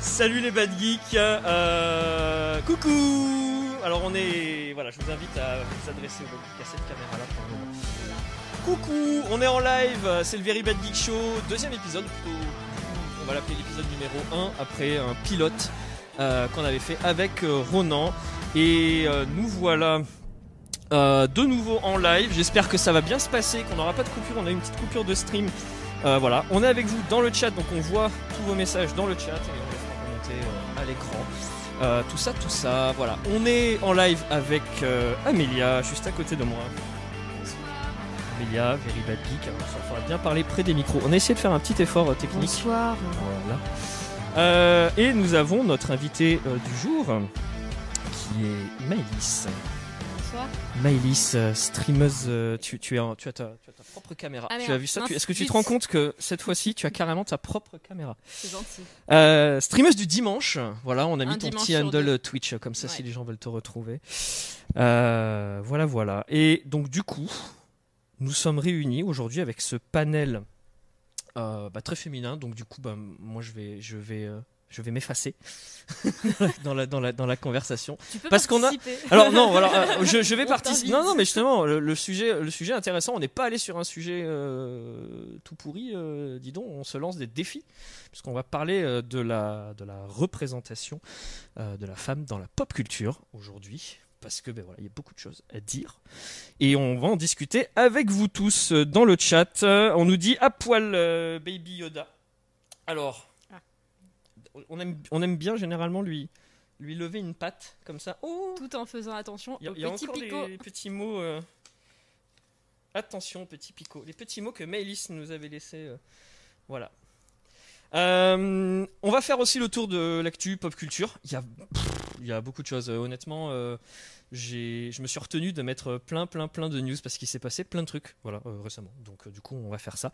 Salut les bad geeks, euh, coucou. Alors on est, voilà, je vous invite à vous adresser au bad geek à cette caméra là pour. Coucou, on est en live, c'est le Very Bad Geek Show, deuxième épisode. On va l'appeler l'épisode numéro 1 après un pilote euh, qu'on avait fait avec euh, Ronan. Et nous voilà de nouveau en live. J'espère que ça va bien se passer, qu'on n'aura pas de coupure. On a une petite coupure de stream. Voilà, on est avec vous dans le chat, donc on voit tous vos messages dans le chat l'écran. Euh, tout ça, tout ça, voilà. On est en live avec euh, Amélia, juste à côté de moi. Amélia, Very Bad Geek. Alors, il faudra bien parler près des micros. On a essayé de faire un petit effort euh, technique. Bonsoir. Voilà. Euh, et nous avons notre invité du jour, qui est Maëlys. Bonsoir. Maëlys, euh, streameuse, euh, tu, tu, es en- tu, as ta, tu as ta propre caméra. Ah, tu as vu ça Est-ce que tu te rends compte que cette fois-ci, tu as carrément ta propre caméra? C'est gentil. euh, Streameuse du dimanche. Voilà, on a mis Un ton petit handle deux. euh, Twitch, comme ça, si les gens veulent te retrouver. Euh, voilà, voilà. Et donc, du coup, nous sommes réunis aujourd'hui avec ce panel euh, bah, très féminin. Donc, du coup, bah, moi, je vais, je vais, je vais m'effacer dans la, dans la, dans la conversation. Tu peux Parce qu'on a-. Alors non, voilà, euh, je, je vais participer. Non, non, mais justement, le, le sujet, le sujet intéressant. On n'est pas allé sur un sujet euh, tout pourri. euh, dis donc, on se lance des défis puisqu'on va parler de la de la représentation de la femme dans la pop culture aujourd'hui. Parce que ben voilà, il y a beaucoup de choses à dire et on va en discuter avec vous tous dans le chat. On nous dit à poil euh, Baby Yoda. Alors. On aime on aime bien généralement lui lui lever une patte comme ça. Oh, Tout en faisant attention il y a, aux petits encore picots. des petits mots. euh, Attention, petits picots. Les petits mots que Maëlys nous avait laissés. euh, Voilà. Euh, on va faire aussi le tour de l'actu pop culture. Il y a, pff, il y a beaucoup de choses. Euh, Honnêtement, euh, je me suis retenu de mettre plein, plein, plein de news parce qu'il s'est passé plein de trucs. Voilà, euh, récemment. Donc, du coup, on va faire ça.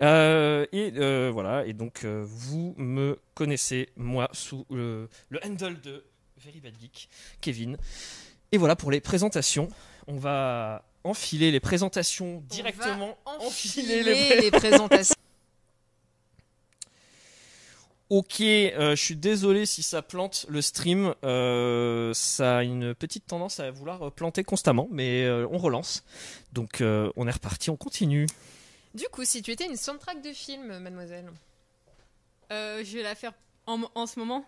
Et voilà. Et donc, vous me connaissez moi sous le, le handle de Very Bad Geek, Kevin. Et voilà pour les présentations. On va enfiler les présentations directement. enfiler les Enfiler les présentations. Ok, euh, je suis désolé si ça plante le stream. euh, ça a une petite tendance à vouloir euh, planter constamment, mais euh, on relance. Donc euh, on est reparti, on continue. Du coup, si tu étais une soundtrack de film, mademoiselle. Euh, je vais la faire en, en ce moment.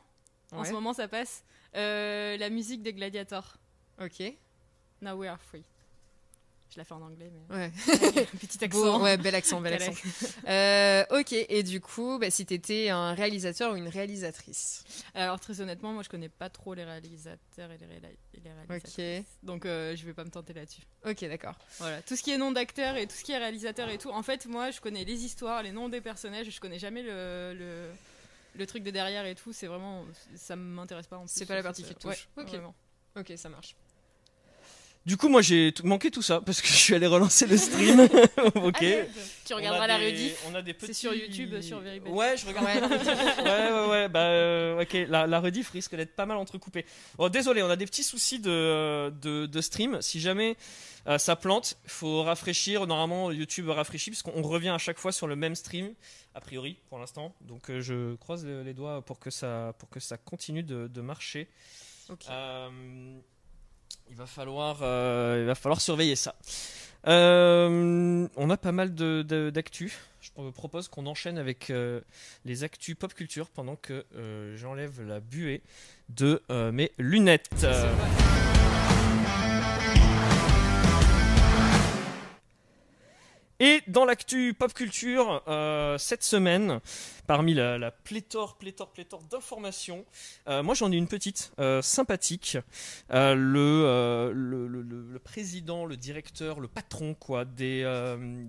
En ce moment, ça passe. Euh, la musique des Gladiators. Ok. Now we are free. Je la fais en anglais, mais. Ouais. Petit accent. Beau, ouais, bel accent, bel accent. Euh, ok, et du coup, bah, si t'étais un réalisateur ou une réalisatrice. Alors, très honnêtement, moi, je connais pas trop les réalisateurs et les, réla- et les réalisatrices. Donc, euh, je vais pas me tenter là-dessus. Ok, d'accord. Voilà. Tout ce qui est nom d'acteur et tout ce qui est réalisateur et tout. En fait, moi, je connais les histoires, les noms des personnages. Je connais jamais le. le... le truc de derrière et tout, c'est vraiment. Ça m'intéresse pas en plus. C'est pas la partie qui te touche. Ouais, Ok. Ok, ça marche. Du coup, moi j'ai tout- manqué tout ça parce que je suis allé relancer le stream. ok. Ah. Tu regarderas la rediff. On a des C'est sur YouTube, sur Very Bad. Ouais, je regarde. Ouais. ouais, ouais, ouais. Bah, euh, ok. La, la rediff risque d'être pas mal entrecoupée. Bon, désolé, on a des petits soucis de, de, de stream. Si jamais euh, ça plante, faut rafraîchir. Normalement, YouTube rafraîchit puisqu'on revient à chaque fois sur le même stream, a priori, pour l'instant. Donc, euh, je croise le- les doigts pour que ça, pour que ça continue de, de marcher. Ok. Euh, il va falloir, surveiller ça. Euh, on a pas mal d'actu. Je propose qu'on enchaîne avec euh, les actus pop culture pendant que j'enlève la buée de mes lunettes. Et dans l'actu pop culture, euh, cette semaine, parmi la, pléthore, pléthore, pléthore d'informations, euh, moi j'en ai une petite, euh, sympathique. Le, le, président, le directeur, le patron quoi, des,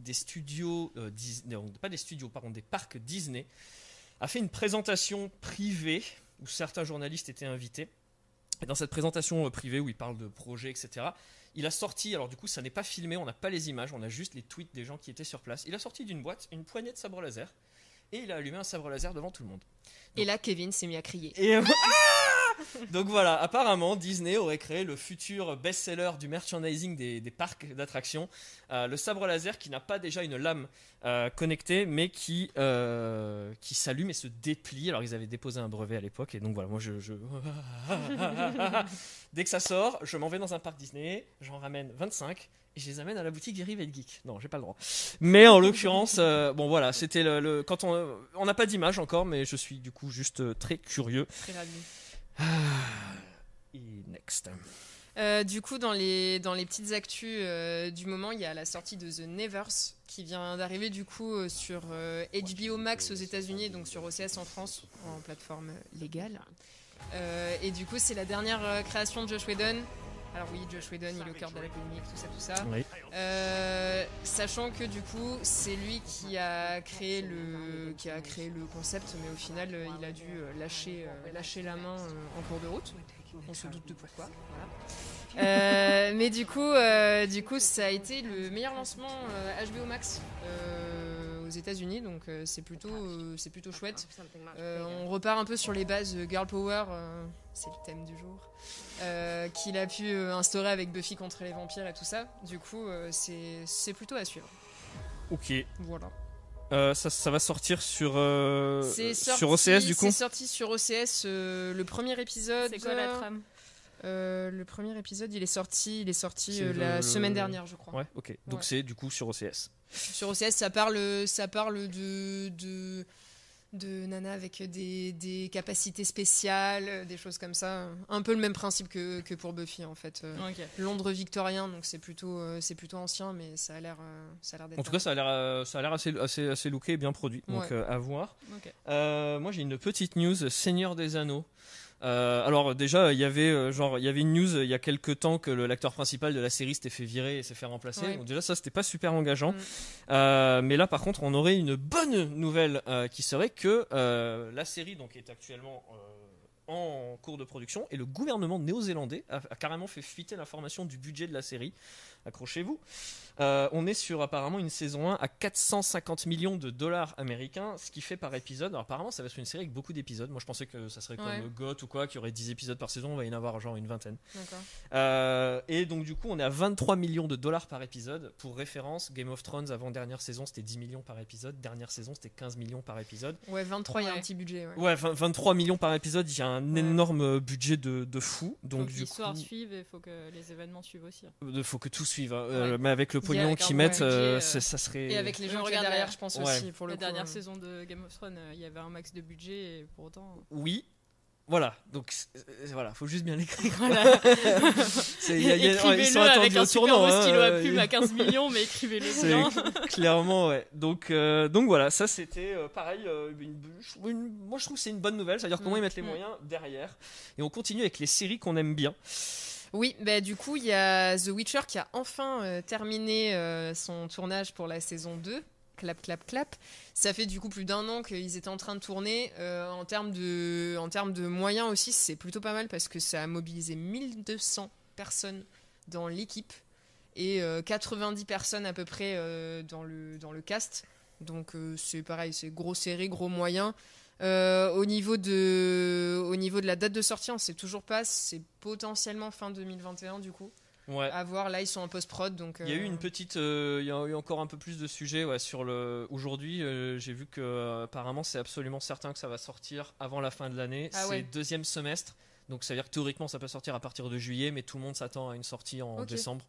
des studios, Disney, non, pas des studios, pardon, des parcs Disney, a fait une présentation privée où certains journalistes étaient invités. Et dans cette présentation privée où il parle de projets, etc., il a sorti, alors du coup ça n'est pas filmé, on n'a pas les images, on a juste les tweets des gens qui étaient sur place. Il a sorti d'une boîte une poignée de sabres laser et il a allumé un sabre laser devant tout le monde. Et là, Kevin s'est mis à crier. Et, euh, Donc voilà, apparemment, Disney aurait créé le futur best-seller du merchandising des, des parcs d'attractions, euh, le sabre laser qui n'a pas déjà une lame euh, connectée, mais qui, euh, qui s'allume et se déplie. Alors ils avaient déposé un brevet à l'époque, et donc voilà, moi je... je... Dès que ça sort, je m'en vais dans un parc Disney, j'en ramène 25. Et je les amène à la boutique des Rivet Geek. Non, j'ai pas le droit. Mais en l'occurrence, euh, bon voilà, c'était le, le- quand on on n'a pas d'image encore, mais je suis du coup juste euh, très curieux. Très ravi. Et next. Euh, du coup, dans les, dans les petites actus euh, du moment, il y a la sortie de The Nevers qui vient d'arriver du coup euh, sur HBO Max aux États-Unis, donc sur OCS en France, en plateforme légale. Et du coup, c'est la dernière création de Josh Whedon. Alors oui, Josh Whedon, il est au cœur de la polémique, tout ça, tout ça. Oui. Euh, sachant que du coup, c'est lui qui a créé le qui a créé le concept, mais au final, euh, il a dû euh, lâcher lâcher la main en cours de route. On se doute de pourquoi. voilà. Euh, mais du coup, euh, du coup, ça a été le meilleur lancement HBO Max euh, États-Unis, donc euh, c'est plutôt euh, c'est plutôt chouette. Euh, on repart un peu sur les bases girl power, euh, c'est le thème du jour, euh, qu'il a pu instaurer avec Buffy contre les vampires et tout ça. Du coup, euh, c'est c'est plutôt à suivre. Ok. Voilà. Euh, ça, ça va sortir sur, euh, C'est sur sorti- OCS du coup C'est sorti sur OCS euh, le premier épisode. C'est quoi la trame Euh, Le premier épisode, il est sorti, il est sorti euh, la le- semaine dernière, je crois. Ouais, ok. Donc Ouais. c'est du coup sur OCS. Sur OCS, ça parle, ça parle de, de, de Nana avec des, des capacités spéciales, des choses comme ça. Un peu le même principe que, que pour Buffy, en fait. Euh. Londres victorien, donc c'est plutôt, euh, c'est plutôt ancien, mais ça a l'air, euh, d'être. En tout cas, ça a l'air, ça a l'air assez, assez, assez looké et bien produit. Donc Ouais. euh, à voir. Euh, moi, j'ai une petite news Seigneur des Anneaux. Euh, alors déjà, il y avait euh, genre, il y avait une news euh, il y a quelques temps que l'acteur principal de la série s'était fait virer et s'est fait remplacer. Donc déjà, ça c'était pas super engageant. Mm. Euh, mais là, par contre, on aurait une bonne nouvelle euh, qui serait que la série donc est actuellement en cours de production et le gouvernement néo-zélandais a, a carrément fait fuiter l'information du budget de la série. Accrochez-vous. Euh, on est sur apparemment une saison 1 à 450 millions de dollars américains, ce qui fait par épisode. Alors apparemment, ça va être une série avec beaucoup d'épisodes. Moi, je pensais que ça serait comme Ouais. GOT ou quoi, qu'il y aurait 10 épisodes par saison. On va y en avoir genre une vingtaine. Euh, et donc du coup, on est à 23 millions de dollars par épisode. Pour référence, Game of Thrones avant dernière saison, c'était 10 millions par épisode. Dernière saison, c'était 15 millions par épisode. Ouais, 23, il y a un petit budget. Ouais. Ouais, 20 23 millions par épisode. Il y a un Ouais. énorme budget de, de fou. Faut Donc que du l'histoire coup, suive et il faut que les événements suivent aussi. il faut que tout suive. hein. Euh, Ouais. mais avec le pognon avec qu'ils mettent, euh, euh, ça serait. Et avec les gens regarde derrière, je pense Ouais. aussi, pour le La coup, dernière euh. saison de Game of Thrones, euh, il y avait un max de budget et pour autant. Oui. Voilà, donc euh, voilà, faut juste bien l'écrire. Voilà. Écrivez-le ils sont avec un super beau hein, stylo à plume à 15 millions, mais écrivez-le C'est bien. clairement ouais. Donc euh, donc voilà, ça c'était euh, pareil. euh, une- une- moi je trouve que c'est une bonne nouvelle. C'est-à-dire comment Mm. ils mettent les Mm. moyens derrière. Et on continue avec les séries qu'on aime bien. Oui, bah, du coup, il y a The Witcher qui a enfin euh, terminé euh, son tournage pour la saison 2. Clap, clap, clap. Ça fait du coup plus d'un an qu'ils étaient en train de tourner. Euh, en, termes de, en termes de moyens aussi, c'est plutôt pas mal parce que ça a mobilisé 1200 personnes dans l'équipe et euh, 90 personnes à peu près dans, le, dans le cast. Donc c'est pareil, c'est gros série, gros moyens. Euh, au, niveau de, au niveau de la date de sortie, on sait toujours pas. C'est potentiellement fin 2021 du coup. Ouais. À voir, là ils sont en post-prod. Donc, Il y a eu euh, une petite, euh, il y a eu encore un peu plus de sujets ouais, sur le. Aujourd'hui, j'ai vu que apparemment c'est absolument certain que ça va sortir avant la fin de l'année. Ah c'est ouais. deuxième semestre, donc ça veut dire que théoriquement ça peut sortir à partir de juillet, mais tout le monde s'attend à une sortie en décembre.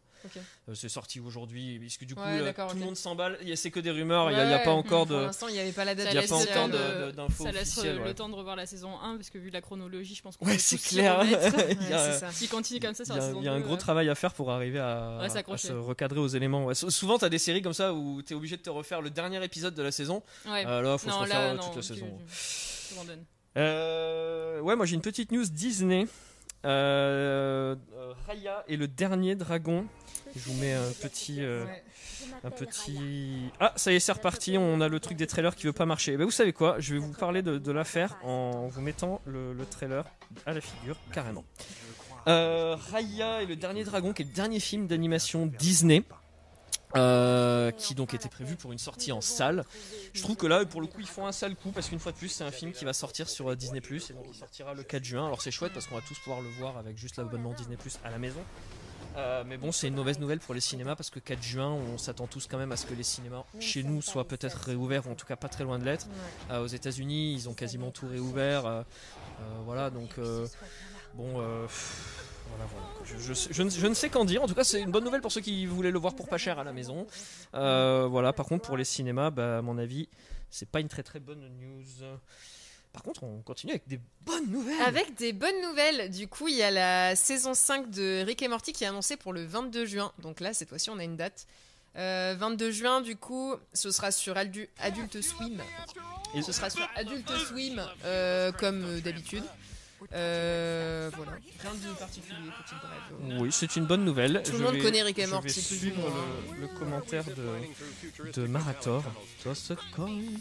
Euh, c'est sorti aujourd'hui, puisque du coup Ouais, euh, tout le monde s'emballe. Il C'est que des rumeurs, il n'y a, il pas encore Pour de. l'instant, il n'y avait pas la date Il y a laisse pas encore euh, de- d'infos Ça laisse ouais. le temps de revoir la saison 1 parce que vu la chronologie, je pense qu'on Ouais, peut c'est clair. il ça. S'il continue comme ça il sur y la a- saison il y a un 2, gros euh, travail à faire pour arriver à, Ouais, à s'accrocher. se recadrer aux éléments. Souvent, tu as des séries comme ça où tu es obligé de te refaire le dernier épisode de la saison. Ouais. Là, faut se refaire toute la saison. Euh, ouais, moi j'ai une petite news Disney. Euh, Raya et le dernier dragon. Je vous mets un petit. euh, un petit. Ah, ça y est, c'est reparti. On a le truc des trailers qui veut pas marcher. Ben, vous savez quoi? Je vais vous parler de, de l'affaire en vous mettant le, le trailer à la figure, carrément. Euh, Raya et le dernier dragon, qui est le dernier film d'animation Disney. Euh, qui donc était prévu pour une sortie en salle. Je trouve que là, pour le coup, ils font un sale coup parce qu'une fois de plus, c'est un film qui va sortir sur euh, Disney Plus et donc il sortira le 4 juin. Alors c'est chouette parce qu'on va tous pouvoir le voir avec juste l'abonnement Disney Plus à la maison. Euh, mais bon, c'est une mauvaise nouvelle pour les cinémas parce que 4 juin, on s'attend tous quand même à ce que les cinémas chez nous soient peut-être réouverts ou en tout cas pas très loin de l'être. Euh, aux États-Unis, ils ont quasiment tout réouvert. voilà, donc bon. pff, Je, ne, sais qu'en dire. En tout cas, c'est une bonne nouvelle pour ceux qui voulaient le voir pour pas cher à la maison. Euh, voilà. Par contre, pour les cinémas, bah, à mon avis, c'est pas une très très bonne news. Par contre, on continue avec des bonnes nouvelles. Avec des bonnes nouvelles, du coup, il y a la saison 5 de Rick et Morty qui est annoncée pour le 22 juin. Donc là, cette fois-ci, on a une date. Euh, 22 juin, du coup, ce sera sur Adult Swim. Et- ce sera sur Adult Swim, euh, comme euh, d'habitude. Euh, voilà, rien de particulier. Oui, c'est une bonne nouvelle. Tout le monde connaît Rick et Morty. Je vais suivre le, commentaire de, de Marator. Just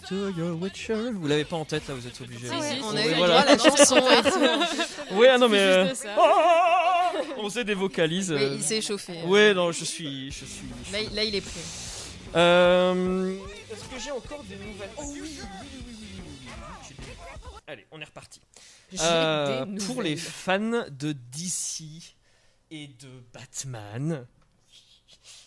to your Witcher. Vous l'avez pas en tête là, vous êtes obligé. Ah ouais, on a eu voilà. la chanson. Oui, ah non mais on sait des vocalises. Mais il s'est échauffé. Oui, non, je suis, je suis. Là, il est prêt. Euh... Est-ce que j'ai encore des nouvelles oh, oui, oui, oui, oui. Allez, on est reparti. Euh, pour les fans de DC et de Batman.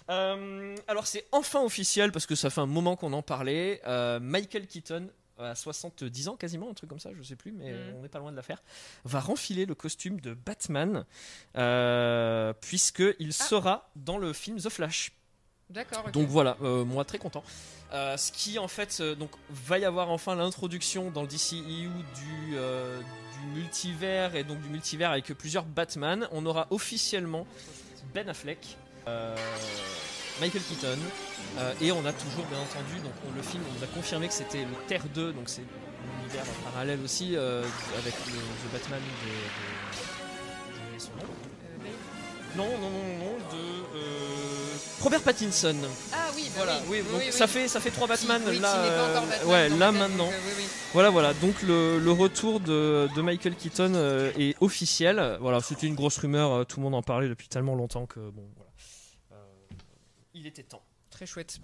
Euh, alors c'est enfin officiel parce que ça fait un moment qu'on en parlait. Euh, Michael Keaton, à 70 ans quasiment, un truc comme ça, je sais plus, mais Mhm. on n'est pas loin de la faire, va renfiler le costume de Batman puisqu'il sera dans le film The Flash. D'accord. Donc voilà, euh, moi très content. Euh, ce qui en fait, euh, donc va y avoir enfin l'introduction dans le DCEU du, du multivers et donc du multivers avec plusieurs Batman. On aura officiellement Ben Affleck, Michael Keaton et on a toujours bien entendu donc on- le film on nous a confirmé que c'était le Terre 2 donc c'est l'univers parallèle aussi avec le, The Batman de, de- son nom. Non non non non de Robert Pattinson. Ah oui, bah Voilà, oui, oui, donc oui, ça fait ça fait trois Batman là. euh, Batman ouais, là maintenant. euh, oui. Voilà, voilà. Donc le, le retour de, de Michael Keaton euh, est officiel. Voilà, c'était une grosse rumeur. Tout le monde en parlait depuis tellement longtemps que bon, voilà. Il était temps. Très chouette.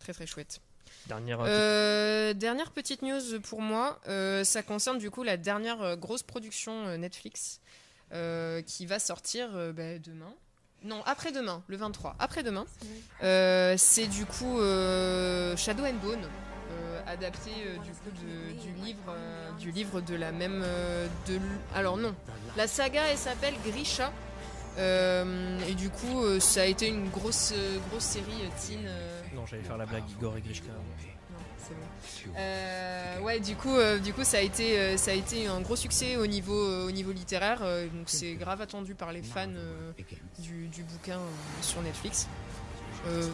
Très très chouette. Dernière. Euh, dernière petite news pour moi, euh, ça concerne du coup la dernière grosse production Netflix euh, qui va sortir bah, demain. Non, après-demain, le 23. Après-demain. Euh, c'est du coup euh, Shadow and Bone, euh, adapté euh, du coup de- du livre, euh, du livre de la même. euh, de, l- alors non, la saga elle s'appelle Grisha. Euh, et du coup, euh, ça a été une grosse, euh, grosse série euh, teen. euh, Non, j'allais faire la blague Igor et Grishka. Euh, ouais, du coup, euh, du coup, ça a été, euh, ça a été un gros succès au niveau, euh, au niveau littéraire. euh, donc c'est grave attendu par les fans euh, du, du bouquin euh, sur Netflix. Euh,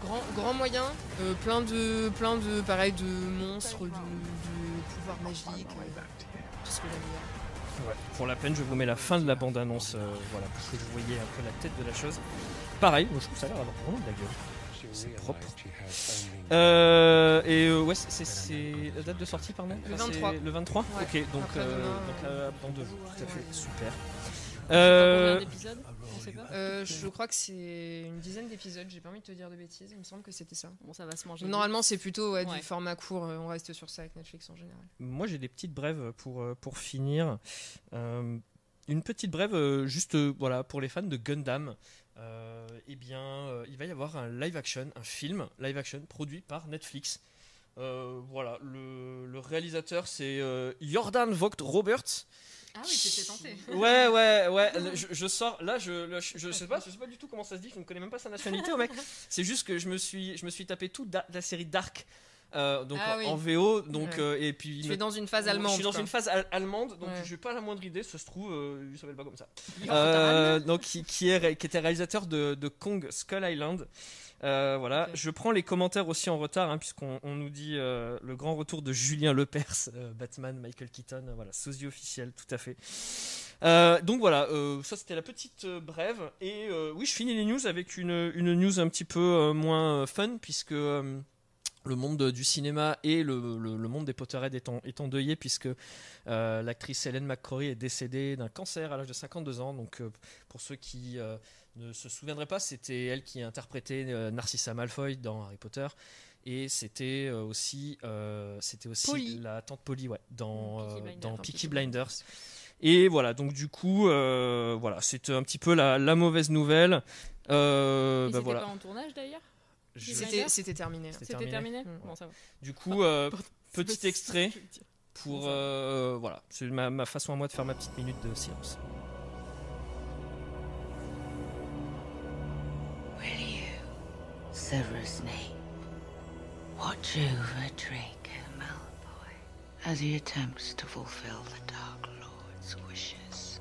grand, grand moyen, euh, plein de, plein de, pareil, de monstres, de, de pouvoirs magiques, euh, tout ce que j'aime bien. Ouais. Pour la peine, je vous mets la fin de la bande-annonce, euh, voilà, pour que vous voyez un peu la tête de la chose. Pareil, moi je trouve ça a l'air d'avoir vraiment de la gueule. C'est propre. Euh, et euh, ouais, c'est- la date de sortie, pardon Le Enfin, c'est 23. Le 23 Ouais. Ok, donc, euh, donc euh, dans deux jours, tout à fait, super. Combien Euh, pas. Euh, je crois que c'est une dizaine d'épisodes, j'ai pas envie de te dire de bêtises, il me semble que c'était ça. Bon, ça va se manger. Normalement, c'est plutôt ouais, Ouais. du format court, on reste sur ça avec Netflix en général. Moi, j'ai des petites brèves pour, pour finir. Euh, une petite brève, juste voilà, pour les fans de Gundam. Euh, eh bien, euh, il va y avoir un live action, un film live action produit par Netflix. Euh, voilà, le, le réalisateur c'est Jordan Vogt Roberts. Ah oui, t'étais tenté. Ouais, ouais, ouais. Je, je sors, là, je, le- je, je sais pas, je sais pas du tout comment ça se dit. Je ne connais même pas sa nationalité, au mec. C'est juste que je me suis, je me suis tapé toute da- la série Dark, euh, donc Ah en, oui. en VO, donc Ouais. euh, et puis Tu me- es dans une phase allemande. je suis dans quoi. une phase al- allemande, donc Ouais. j'ai pas la moindre idée. Ça se trouve, euh, il s'appelle pas comme ça. Euh, donc qui, qui est qui était réalisateur de, de Kong Skull Island. Voilà, je prends les commentaires aussi en retard, hein, puisqu'on on nous dit le grand retour de Julien Lepers, Batman, Michael Keaton, voilà, sosie officiel, tout à fait. Euh, donc voilà, euh, ça c'était la petite euh, brève. Et oui, je finis les news avec une, une news un petit peu moins fun, puisque le monde du cinéma et le, le- le monde des Potterheads est, en- est endeuillé, puisque euh, l'actrice Hélène McCrory est décédée d'un cancer à l'âge de 52 ans. Donc euh, pour ceux qui euh, ne se souviendraient pas, c'était elle qui interprétait Narcissa Malfoy dans Harry Potter. Et c'était aussi, c'était aussi Polly. la tante Polly, ouais, dans, Peaky Blinders, dans Peaky Blinders. Et voilà, donc du coup, voilà, c'est un petit peu la, la mauvaise nouvelle. Euh, bah étaient voilà. pas en tournage d'ailleurs? C'était- C'était c'était terminé. là. C'était C'était terminé. terminé, Mm. Bon, ça va. Du coup, euh, petit extrait pour euh, voilà, c'est ma, ma façon à moi de faire ma petite minute de silence. Will you, Severus Snape, watch over Draco Malfoy as he attempts to fulfill the Dark Lord's wishes?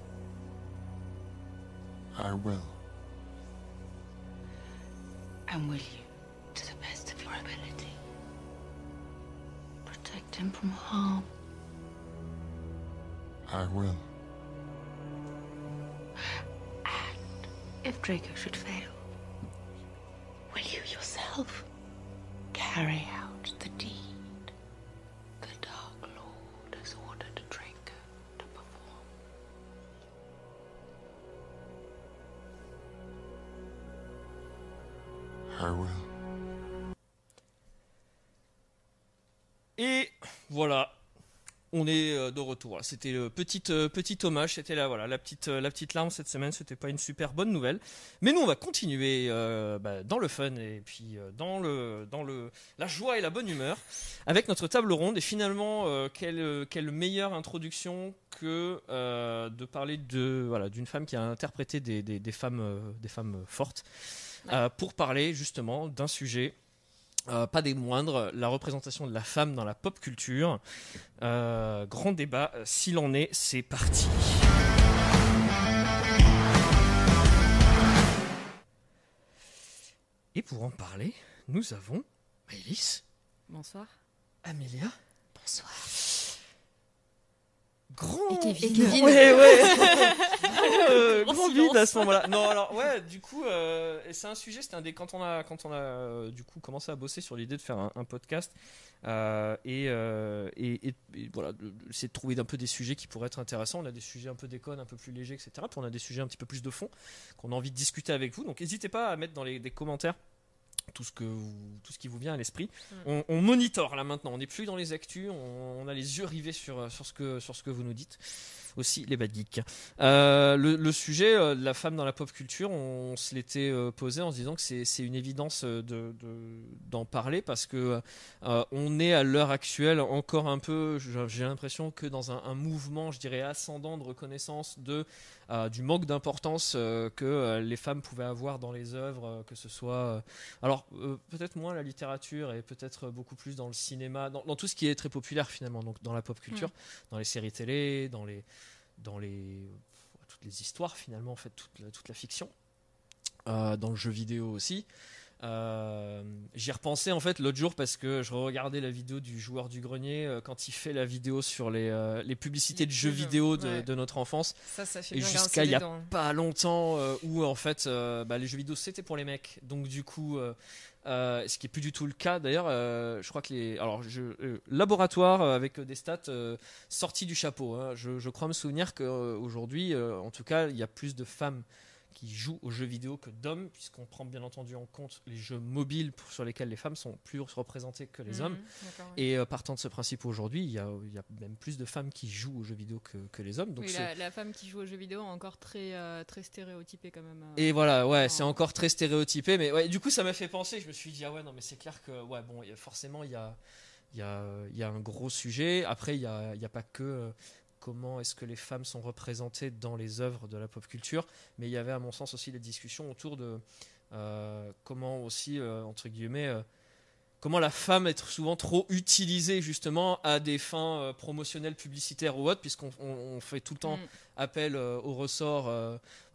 I will. And will you, the best of your ability, protect him from harm? I will. And if Draco should fail, will you yourself carry out C'était le petit euh, petit hommage, c'était là voilà la petite euh, la petite larme cette semaine. C'était pas une super bonne nouvelle, mais nous on va continuer euh, bah, dans le fun et puis dans le dans le la joie et la bonne humeur avec notre table ronde. Et finalement, quelle quelle meilleure introduction que de parler de voilà d'une femme qui a interprété des des, des femmes des femmes fortes pour parler justement d'un sujet euh, pas des moindres, la représentation de la femme dans la pop culture. Euh, grand débat, euh, s'il en est, c'est parti. Et pour en parler, nous avons Maëlys, Bonsoir. Amélia, Bonsoir. Grand Et Kevin. Kevin. Ouais, ouais. Euh, Grand vide à ce moment-là. Non, alors ouais, du coup, euh, c'est un sujet. C'était un des quand on a quand on a euh, du coup commencé à bosser sur l'idée de faire un, un podcast euh, et, euh, et, et- et voilà, de- de- trouver un peu des sujets qui pourraient être intéressants. On a des sujets un peu déconnes, un peu plus légers, etc. Puis on a des sujets un petit peu plus de fond qu'on a envie de discuter avec vous. Donc n'hésitez pas à mettre dans les des commentaires tout ce que vous- tout ce qui vous vient à l'esprit. On, on monitore là maintenant. On n'est plus dans les actus. On, on a les yeux rivés sur sur ce que sur ce que vous nous dites. Aussi les bad geeks. Euh, le, le sujet euh, de la femme dans la pop culture, on, se l'était euh, posé en se disant que c'est une évidence euh, de de- d'en parler parce que on est à l'heure actuelle encore un peu, j'ai l'impression que dans un, un mouvement, je dirais ascendant de reconnaissance de du manque d'importance que les femmes pouvaient avoir dans les œuvres, que ce soit alors peut-être moins la littérature et peut-être beaucoup plus dans le cinéma, dans, dans tout ce qui est très populaire finalement, donc dans la pop culture, dans les séries télé, dans les dans les toutes les histoires finalement en fait toute la, toute la fiction Euh, dans le jeu vidéo aussi Euh, j'y repensais en fait l'autre jour parce que je regardais la vidéo du joueur du grenier euh, quand il fait la vidéo sur les, euh, les publicités de Les jeux jeux, vidéo de, ouais. de notre enfance Ça, ça fait Et jusqu'à il y a dents. pas longtemps où en fait bah, les jeux vidéo c'était pour les mecs donc du coup euh, ce qui est plus du tout le cas d'ailleurs euh, je crois que les alors euh, laboratoire avec des stats sorties du chapeau hein. je crois me souvenir qu'aujourd'hui en tout cas il y a plus de femmes qui jouent aux jeux vidéo que d'hommes puisqu'on prend bien entendu en compte les jeux mobiles pour- sur lesquels les femmes sont plus représentées que les Mhm, hommes et euh, partant de ce principe aujourd'hui il y a, il y a même plus de femmes qui jouent aux jeux vidéo que, que les hommes donc Oui, la, la femme qui joue aux jeux vidéo est encore très, euh, très stéréotypée quand même. euh. Et voilà, ouais, c'est encore très stéréotypé, mais ouais, du coup, ça m'a fait penser. Je me suis dit, ah ouais, non, mais c'est clair que, ouais, bon, y a- forcément, il y a, il y, a, il y a un gros sujet. Après, il n'y a, y a pas que comment est-ce que les femmes sont représentées dans les œuvres de la pop culture, mais il y avait, à mon sens, aussi des discussions autour de euh, comment aussi, euh, entre guillemets, euh, comment la femme est souvent trop utilisée justement à des fins promotionnelles, publicitaires ou autres, puisqu'on on- on fait tout le temps Mm. appel au ressort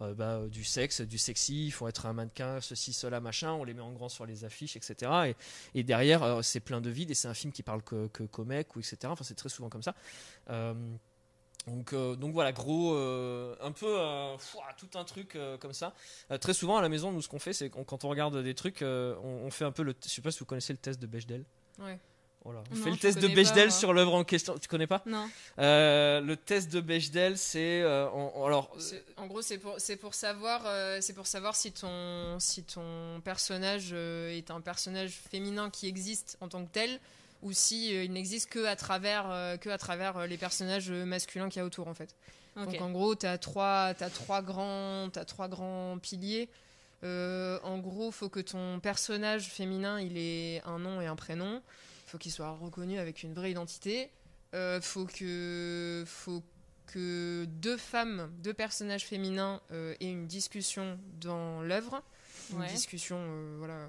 bah, du sexe, du sexy, il faut être un mannequin, ceci, cela, machin, on les met en grand sur les affiches, etc. Et, et derrière, c'est plein de vide et c'est un film qui parle que, que mec, ou etc. Enfin, c'est très souvent comme ça. Euh, donc, euh, donc voilà, gros, euh, un peu euh, fouah, tout un truc comme ça. Très souvent à la maison, nous, ce qu'on fait, c'est qu'on- quand on regarde des trucs, on, on fait un peu le. Je sais pas si vous connaissez le test de Bechdel. Ouais. Voilà. Non, Fais le je test de pas, Bechdel sur l'œuvre en question. Tu connais pas? Non. Le test de Bechdel, c'est alors En gros, c'est pour, c'est pour savoir, c'est pour savoir si ton, si ton personnage est un personnage féminin qui existe en tant que tel, ou si euh, il n'existe que à travers, euh, que à travers euh, les personnages masculins qu'il y a autour, en fait. Donc en gros, tu as trois, t'as trois grands, t'as trois grands piliers. Euh, en gros, faut que ton personnage féminin, il ait un nom et un prénom. Faut qu'il soit reconnu avec une vraie identité. Euh, faut que, faut que deux femmes, deux personnages féminins euh, aient une discussion dans l'œuvre, une Ouais. discussion, voilà, euh,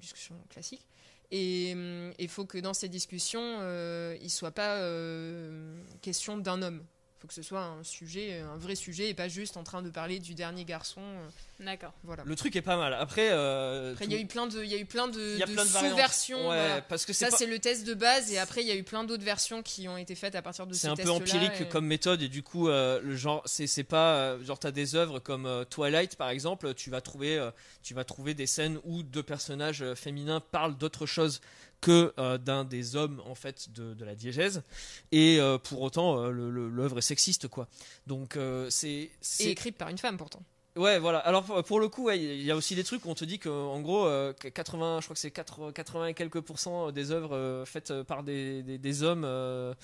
discussion classique. Et hum, il faut que dans ces discussions, euh, il soit pas euh, question d'un homme. Il faut que ce soit un sujet, un vrai sujet, et pas juste en train de parler du dernier garçon. euh, D'accord. voilà. le truc est pas mal. Après, euh, Après, il tout- y a eu plein de, il y a eu plein de, sous-versions. Ouais, voilà. parce que Ça, pas- c'est le test de base, et après, il y a eu plein d'autres versions qui ont été faites à partir de c'est ces un peu empirique et- comme méthode et du coup euh, le genre c'est c'est pas euh, genre t'as des œuvres comme euh, Twilight par exemple tu vas trouver euh, tu vas trouver des scènes où deux personnages féminins parlent d'autre chose que euh, d'un des hommes en fait de, la diégèse et euh, pour autant euh, l'œuvre est sexiste quoi donc c'est écrite par une femme, pourtant. Ouais, voilà. Alors pour- le coup, ouais, il y a aussi des trucs où on te dit que en gros, euh, que 80, je crois que c'est 80, 80 et quelques pourcents des œuvres euh, faites par des, des, des hommes, euh,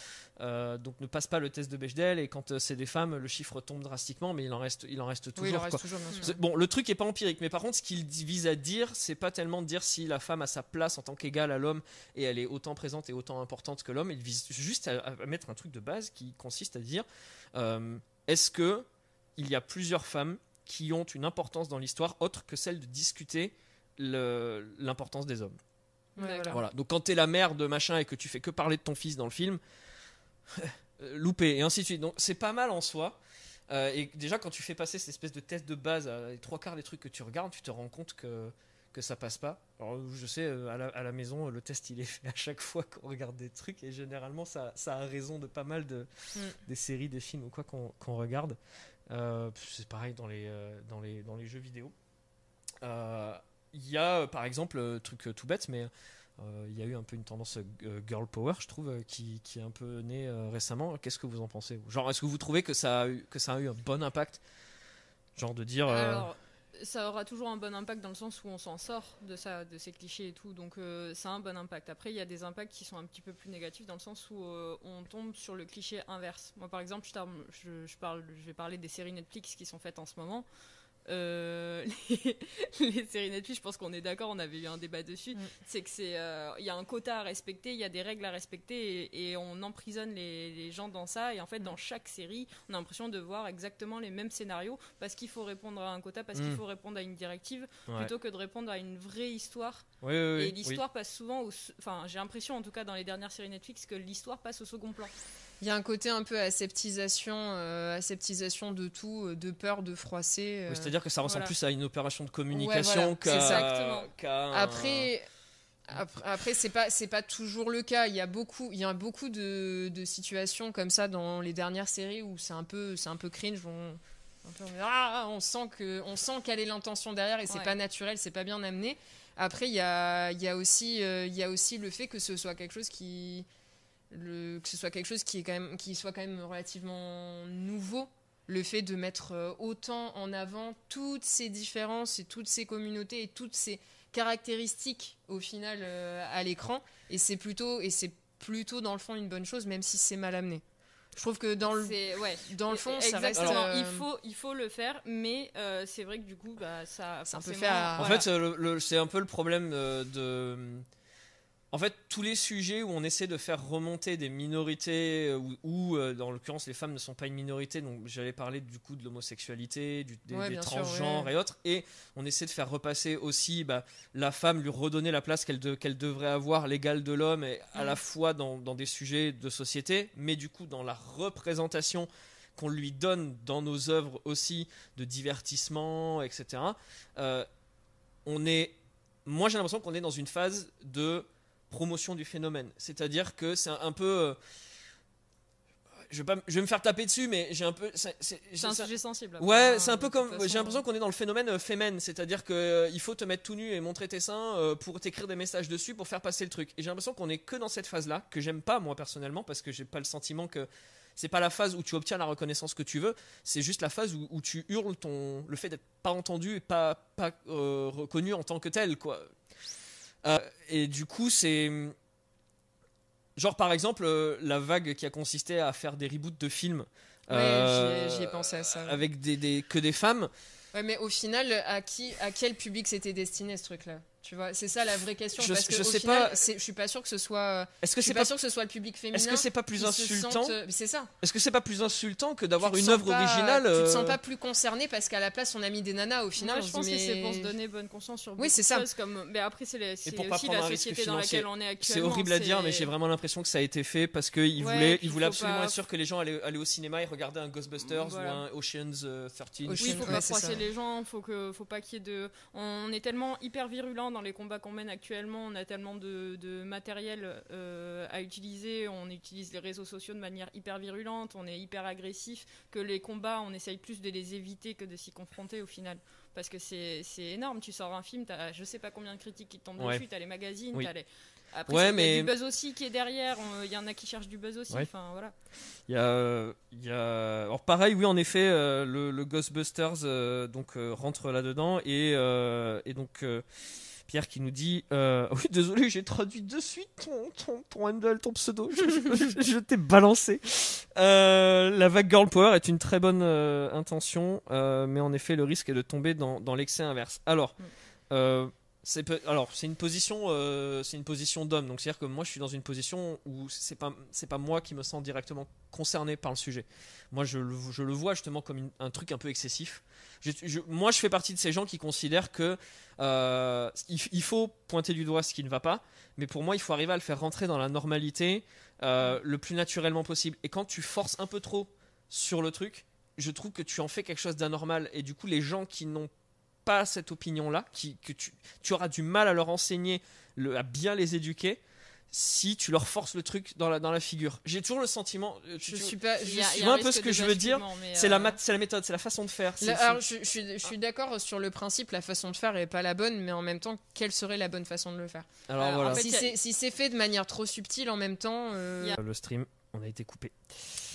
euh, donc ne passent pas le test de Bechdel. Et quand euh, c'est des femmes, le chiffre tombe drastiquement, mais il en reste, il en reste toujours. oui, il en reste quoi. toujours, bien sûr. C'est- Bon, le truc est pas empirique, mais par contre, ce qu'il vise à dire, c'est pas tellement de dire si la femme a sa place en tant qu'égale à l'homme et elle est autant présente et autant importante que l'homme. Il vise juste à, à mettre un truc de base qui consiste à dire euh, est-ce que il y a plusieurs femmes qui ont une importance dans l'histoire autre que celle de discuter l'importance des hommes. Ouais, voilà. Donc quand t'es la mère de machin et que tu fais que parler de ton fils dans le film, euh, loupé et ainsi de suite. Donc c'est pas mal en soi. Euh, et déjà quand tu fais passer cette espèce de test de base à les trois quarts des trucs que tu regardes, tu te rends compte que que ça passe pas. Alors je sais euh, à la, à la maison le test il est fait à chaque fois qu'on regarde des trucs et généralement ça, ça a raison de pas mal de Mm. des séries, des films ou quoi qu'on qu'on regarde. Euh, c'est pareil dans les euh, dans les dans les jeux vidéo. Euh, Il y a par exemple truc tout bête mais il y a eu un peu une tendance girl power, je trouve, qui, qui est un peu née récemment. Qu'est-ce que vous en pensez? Genre, est-ce que vous trouvez que ça a eu, que ça a eu un bon impact? Genre de dire. Ça aura toujours un bon impact dans le sens où on s'en sort de ça, de ces clichés et tout. Donc, euh, ça a un bon impact. Après, il y a des impacts qui sont un petit peu plus négatifs dans le sens où euh, on tombe sur le cliché inverse. Moi, par exemple, parle, je vais parler des séries Netflix qui sont faites en ce moment. Euh, les, les séries Netflix, je pense qu'on est d'accord, on avait eu un débat dessus. Mm. C'est que c'est, euh, il y a un quota à respecter, il y a des règles à respecter, et, et on emprisonne les, les gens dans ça. Et en fait, dans chaque série, on a l'impression de voir exactement les mêmes scénarios parce qu'il faut répondre à un quota, parce qu'il Mm. faut répondre à une directive, ouais. plutôt que de répondre à une vraie histoire. Oui, oui, oui, et l'histoire passe souvent, enfin, j'ai l'impression, en tout cas dans les dernières séries Netflix, que l'histoire passe au second plan. Il y a un côté un peu aseptisation, euh, aseptisation de tout, euh, de peur de froisser. euh. Oui, C'est-à-dire que ça ressemble voilà. plus à une opération de communication voilà, ça. qu'à. Un- Après, après, après, c'est pas c'est pas toujours le cas. Il y a beaucoup il y a beaucoup de, de situations comme ça dans les dernières séries où c'est un peu c'est un peu cringe. On, un peu, on, ah, on sent que on sent quelle est l'intention derrière et c'est Ouais. pas naturel, c'est pas bien amené. Après, il y a, il y, a aussi, euh, il y a aussi le fait que ce soit quelque chose qui. Le, que ce soit quelque chose qui, est quand même, qui soit quand même relativement nouveau. Le fait de mettre euh, autant en avant toutes ces différences et toutes ces communautés et toutes ces caractéristiques au final euh, à l'écran. Et c'est plutôt, et c'est plutôt dans le fond une bonne chose, même si c'est mal amené. Je trouve que dans le, ouais. dans le fond, ça reste. Exactement. euh, il faut, il faut le faire, mais euh, c'est vrai que du coup, bah, ça. C'est un peu forcément, fait à- En voilà. fait, c'est un peu le problème de. En fait, tous les sujets où on essaie de faire remonter des minorités, euh, ou, ou, euh, dans l'occurrence les femmes ne sont pas une minorité, donc j'allais parler du coup de l'homosexualité, du- des, Ouais, des bien sûr, transgenres ouais. et autres, et on essaie de faire repasser aussi bah, la femme, lui redonner la place qu'elle de- qu'elle devrait avoir, l'égale de l'homme, et à la fois dans, dans des sujets de société, mais du coup dans la représentation qu'on lui donne dans nos œuvres aussi de divertissement, etc. Euh, on est, moi j'ai l'impression qu'on est dans une phase de promotion du phénomène. C'est-à-dire que c'est un, un peu, euh, je vais, pas, je vais me faire taper dessus, mais j'ai un peu. c'est- un sujet sensible. Ouais, après, c'est un hein, peu comme. J'ai façon. l'impression qu'on est dans le phénomène euh, fémène, c'est-à-dire que euh, faut te mettre tout nu et montrer tes seins euh, pour t'écrire des messages dessus pour faire passer le truc. Et j'ai l'impression qu'on est que dans cette phase-là, que j'aime pas moi personnellement, parce que j'ai pas le sentiment que c'est pas la phase où tu obtiens la reconnaissance que tu veux, c'est juste la phase où, où tu hurles ton le fait d'être pas entendu et pas pas euh, reconnu en tant que tel, quoi. Euh, et du coup, c'est genre par exemple euh, la vague qui a consisté à faire des reboots de films. Ouais, euh, j'y ai- j'y ai pensé à ça. Avec des, des- que des femmes. Ouais, mais au final, à qui, à quel public c'était destiné ce truc-là? Tu vois, c'est ça la vraie question. Je- parce que je au sais final, pas- c'est- je suis pas sûr que ce soit. Est-ce que c'est pas, pas, sûr que ce soit le public féminin. est-ce que c'est pas plus se insultant sente- C'est ça. Est-ce que c'est pas plus insultant que d'avoir Tu te une sens œuvre pas- originale Tu te euh, sens pas plus concerné parce qu'à la place on a mis des nanas au final. Je pense se que c'est pour se donner bonne conscience sur Oui, c'est ça. choses comme mais après c'est c'est aussi la société dans laquelle on est C'est actuellement horrible à dire, mais c'est- j'ai vraiment l'impression que ça a été fait parce qu'il Ouais, voulait, puis il voulait faut absolument être sûr que les gens allaient, au cinéma et regardaient un Ghostbusters ou un Ocean's euh, 13. Ocean- Oui, il faut pas c'est froisser les gens, faut que, faut pas qu'il y ait de. On est tellement hyper virulent dans les combats qu'on mène actuellement, on a tellement de, de matériel euh, à utiliser, on utilise les réseaux sociaux de manière hyper virulente, on est hyper agressif, que les combats, on essaye plus de les éviter que de s'y confronter au final. Parce que c'est énorme, tu sors un film, t'as je sais pas combien de critiques qui te tombent Ouais. dessus, t'as les magazines, Oui. t'as les. Après, Ouais, mais- du buzz aussi qui est derrière, il y en a qui cherchent du buzz aussi, Ouais. enfin voilà. Il y a, y a... Alors pareil, oui, en effet, euh, le, le Ghostbusters euh, donc euh, rentre là-dedans et, et donc Pierre qui nous dit euh, oui désolé j'ai traduit de suite ton, ton, ton handle, ton pseudo, je, je- je t'ai balancé. Euh, la vague girl power est une très bonne euh, intention, mais en effet le risque est de tomber dans, dans l'excès inverse. Alors Mm. Alors c'est une position euh, c'est une position d'homme. Donc c'est à dire que moi je suis dans une position où c'est pas c'est pas moi qui me sens directement concerné par le sujet. Moi je le, je le vois justement comme un truc un peu excessif. Moi je fais partie de ces gens qui considèrent que euh, il, il faut pointer du doigt ce qui ne va pas. Mais pour moi il faut arriver à le faire rentrer dans la normalité euh, le plus naturellement possible. Et quand tu forces un peu trop sur le truc je trouve que tu en fais quelque chose d'anormal. Et du coup les gens qui n'ont pas cette opinion-là, qui, que tu, tu auras du mal à leur enseigner, le, à bien les éduquer, si tu leur forces le truc dans la, dans la figure. J'ai toujours le sentiment. euh, tu- Je tu- suis pas. Je suis- un peu ce que je veux dire, C'est la, euh, mat- c'est la méthode, c'est la façon de faire. alors, je, je suis, je suis d'accord sur le principe, la façon de faire est pas la bonne, mais en même temps, quelle serait la bonne façon de le faire? Alors, Alors, voilà. en fait, Si c'est si c'est fait de manière trop subtile en même temps, euh, Le stream, on a été coupé.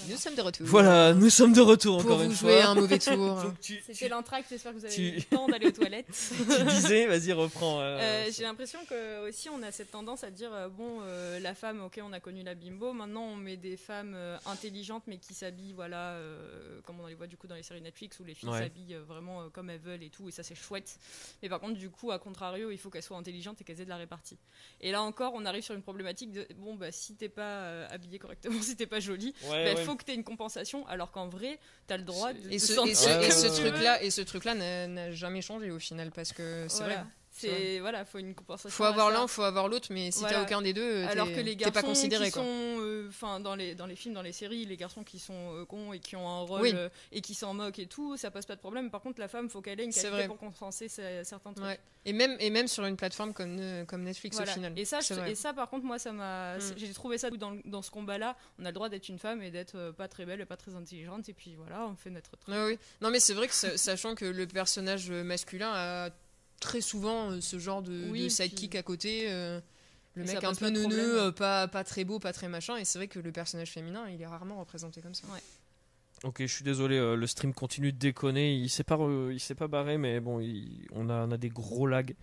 Nous sommes de retour. Voilà, nous sommes de retour pour encore vous une jouer fois. un mauvais tour. C'était tu- l'entracte, j'espère que vous avez tu- eu le temps d'aller aux toilettes. tu disais, vas-y, reprends. euh, Euh. J'ai l'impression que aussi on a cette tendance à dire euh, bon euh, la femme ok on a connu la bimbo maintenant on met des femmes euh, intelligentes mais qui s'habillent voilà euh, comme on les voit du coup dans les séries Netflix où les filles s'habillent vraiment euh, comme elles veulent et tout et ça c'est chouette mais par contre du coup à contrario il faut qu'elles soient intelligentes et qu'elles aient de la répartie et là encore on arrive sur une problématique de bon bah si t'es pas euh, habillé correctement si t'es pas jolie Ouais, bah, ouais. Faut que t'aies une compensation alors qu'en vrai t'as le droit de Et ce, sentir et ce, Ouais, et ouais, ce ouais. truc-là, et ce truc-là n'a n'a jamais changé au final parce que c'est Voilà. vrai. C'est voilà faut une compensation Faut avoir l'un, faut avoir l'autre, mais si Voilà. t'as aucun des deux, Alors que les garçons pas considéré qui quoi. sont, euh, enfin dans les dans les films, dans les séries, les garçons qui sont euh, cons et qui ont un rôle Oui. euh, et qui s'en moquent et tout, ça pose pas de problème. Par contre, la femme, faut qu'elle ait une qualité pour compenser ce- certains trucs. Ouais. Et même et même sur une plateforme comme euh, comme Netflix Voilà. au final. Et ça, je- et ça, par contre, moi, ça m'a, Mm. j'ai trouvé ça dans, dans ce combat-là. On a le droit d'être une femme et d'être euh, pas très belle et pas très intelligente. Et puis voilà, on fait notre truc. Oui. Non, mais c'est vrai que sa- sachant que le personnage masculin a très souvent euh, ce genre de, Oui, de sidekick puis- à côté. euh, le mec un peu neuneux, euh, pas, pas très beau, pas très machin. Et c'est vrai que le personnage féminin, il est rarement représenté comme ça. Ouais. Ok, je suis désolé, euh, le stream continue de déconner. Il s'est pas, il s'est pas barré, mais bon, il- on, a, on a des gros lags.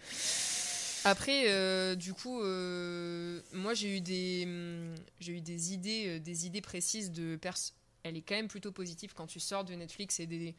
Après, euh, du coup, euh, moi j'ai eu des, hum, j'ai eu des idées, des idées précises de pers. Elle est quand même plutôt positive quand tu sors de Netflix et, des,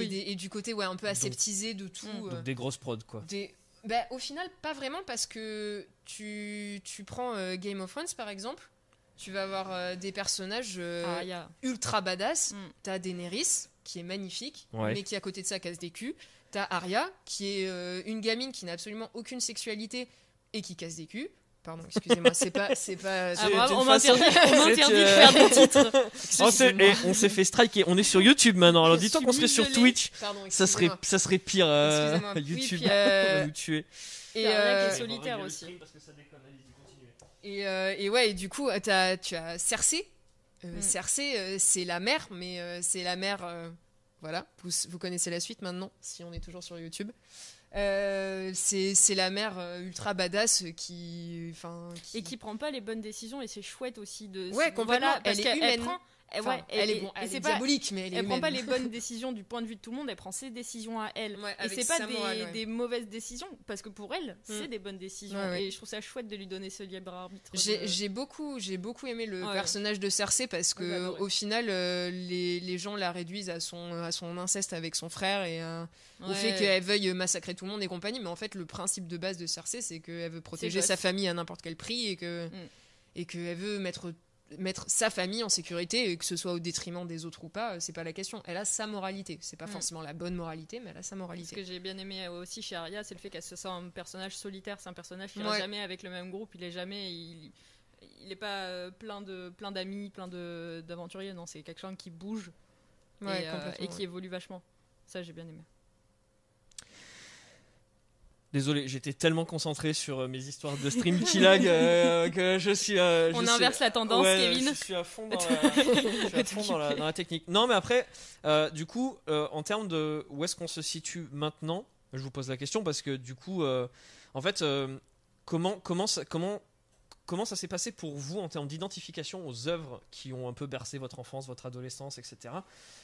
et, des- et du côté ouais un peu Donc- aseptisé de tout. Euh, Donc des grosses prods, quoi. des... bah, au final, pas vraiment parce que tu, tu prends euh, Game of Thrones par exemple, tu vas avoir euh, des personnages euh, Ah, ultra badass. Mm. T'as Daenerys qui est magnifique, Ouais. mais qui à côté de ça casse des culs. T'as Arya qui est euh, une gamine qui n'a absolument aucune sexualité et qui casse des culs. Pardon, excusez-moi, c'est pas, c'est pas. Ah, bravo, on m'interdit de euh, faire des titres. Oh, on s'est fait striker. On est sur YouTube maintenant. Alors dis-toi qu'on serait sur. Twitch. Pardon, Ça serait, ça serait pire. euh. Oui, YouTube puis, euh, nous tuer. Et, Arya qui est euh, solitaire aussi. et, euh, et ouais, et du coup, t'as- tu as Cersei Euh, Mm. Cersei, euh, c'est la mère, mais euh, c'est la mère. euh, voilà, vous, vous connaissez la suite maintenant, si on est toujours sur YouTube. Euh, c'est c'est la mère euh, ultra badass qui, enfin, Et qui prend pas les bonnes décisions et c'est chouette aussi de. Ouais, complètement, Voilà, parce elle est qu'elle- humaine. prend. Elle- Enfin, ouais, elle, est bon, elle c'est est pas- diabolique, mais elle est Elle prend pas les bonnes décisions du point de vue de tout le monde, elle prend ses décisions à elle. Ouais, Et c'est pas des, morale, ouais. des mauvaises décisions, parce que pour elle, c'est Mm. des bonnes décisions. Ouais, ouais. Et je trouve ça chouette de lui donner ce libre arbitre. J'ai de- beaucoup, j'ai beaucoup aimé le Ouais. personnage de Cersei parce que au final, euh, les, les gens la réduisent à son, à son inceste avec son frère et euh, au fait qu'elle veuille massacrer tout le monde et compagnie. Mais en fait, le principe de base de Cersei, c'est qu'elle veut protéger sa famille à n'importe quel prix et que Mm. et qu'elle veut mettre mettre sa famille en sécurité et que ce soit au détriment des autres ou pas, euh, c'est pas la question. Elle a sa moralité. C'est pas Mm. forcément la bonne moralité, mais elle a sa Ce moralité. que j'ai bien aimé aussi chez Arya, c'est le fait qu'elle se sent un personnage solitaire. C'est un personnage qui Ouais. n'est jamais avec le même groupe. Il est jamais. Il, il est pas euh, plein de plein d'amis, plein de d'aventuriers. Non, c'est quelqu'un qui bouge Ouais, et, euh, qui ouais. évolue vachement. Ça, j'ai bien aimé. Désolé, j'étais tellement concentré sur euh, mes histoires de stream qui lag euh, que je suis. euh, je On suis- inverse la tendance, Ouais, Kevin. Je suis à fond dans, la, je suis à fond dans la- dans la technique. Non, mais après, euh, du coup, euh, en termes de où est-ce qu'on se situe maintenant, je vous pose la question parce que du coup, euh, en fait, euh, comment, comment, ça, comment, comment ça s'est passé pour vous en termes d'identification aux œuvres qui ont un peu bercé votre enfance, votre adolescence, etc.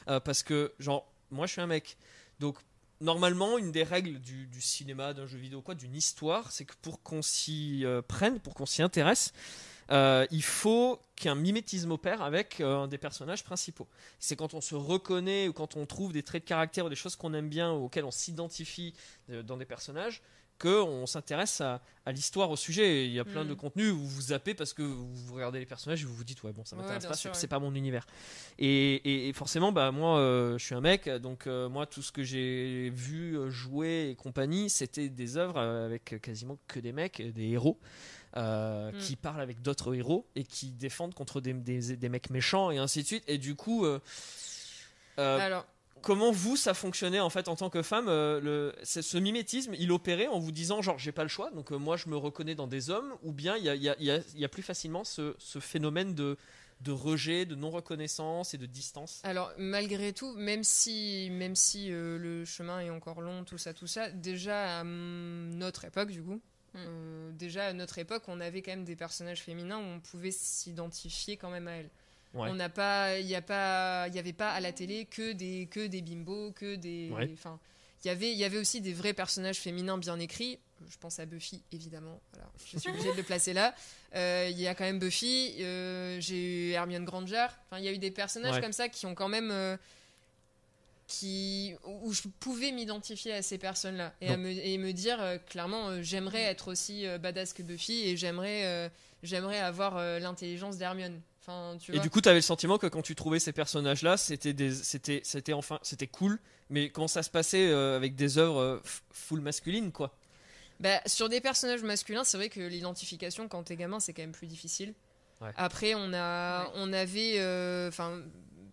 Euh, parce que, genre, moi, je suis un mec, donc normalement, une des règles du, cinéma, d'un jeu vidéo, quoi, d'une histoire, c'est que pour qu'on s'y euh, prenne, pour qu'on s'y intéresse, euh, il faut qu'un mimétisme opère avec euh, un des personnages principaux. C'est quand on se reconnaît ou quand on trouve des traits de caractère ou des choses qu'on aime bien ou auxquelles on s'identifie dans des personnages qu'on s'intéresse à, à l'histoire, au sujet. Il y a plein Mm. de contenus où vous zappez parce que vous regardez les personnages et vous vous dites ouais bon ça m'intéresse pas, c'est ouais. pas mon univers. Et, et- et forcément bah moi euh, je suis un mec donc euh, moi tout ce que j'ai vu euh, jouer et compagnie c'était des œuvres avec quasiment que des mecs, des héros. euh, Mm. qui parlent avec d'autres héros et qui défendent contre des, des- des mecs méchants et ainsi de suite et du coup Alors, comment vous ça fonctionnait en fait en tant que femme euh, le, ce mimétisme il opérait en vous disant genre j'ai pas le choix donc euh, moi je me reconnais dans des hommes ou bien il y a, il y a- il y a- il y a plus facilement ce, ce phénomène de, de rejet de non reconnaissance et de distance? Alors malgré tout, même si, même si euh, le chemin est encore long, tout ça, tout ça, déjà à notre époque du coup, Mm. euh, déjà à notre époque, on avait quand même des personnages féminins où on pouvait s'identifier quand même à elles. Ouais. On n'a pas, il y a pas, il y avait pas à la télé que des que des bimbos, que des, Ouais. enfin, il y avait, il y avait aussi des vrais personnages féminins bien écrits. Je pense à Buffy évidemment. Voilà, je suis obligée de le placer là. Euh, Il y a quand même Buffy. euh, J'ai eu Hermione Granger. Enfin, il y a eu des personnages Ouais. comme ça qui ont quand même euh, qui où je pouvais m'identifier à ces personnes-là et, à me, et me dire euh, clairement euh, j'aimerais être aussi euh, badass que Buffy et j'aimerais j'aimerais avoir l'intelligence d'Hermione. Enfin, tu et vois. du coup tu avais le sentiment que quand tu trouvais ces personnages là c'était des c'était c'était enfin c'était cool mais comment ça se passait euh, avec des œuvres euh, full masculines quoi Bah, sur des personnages masculins, c'est vrai que l'identification quand t'es gamin, c'est quand même plus difficile. Ouais. Après, on a, Ouais. on avait, euh, enfin,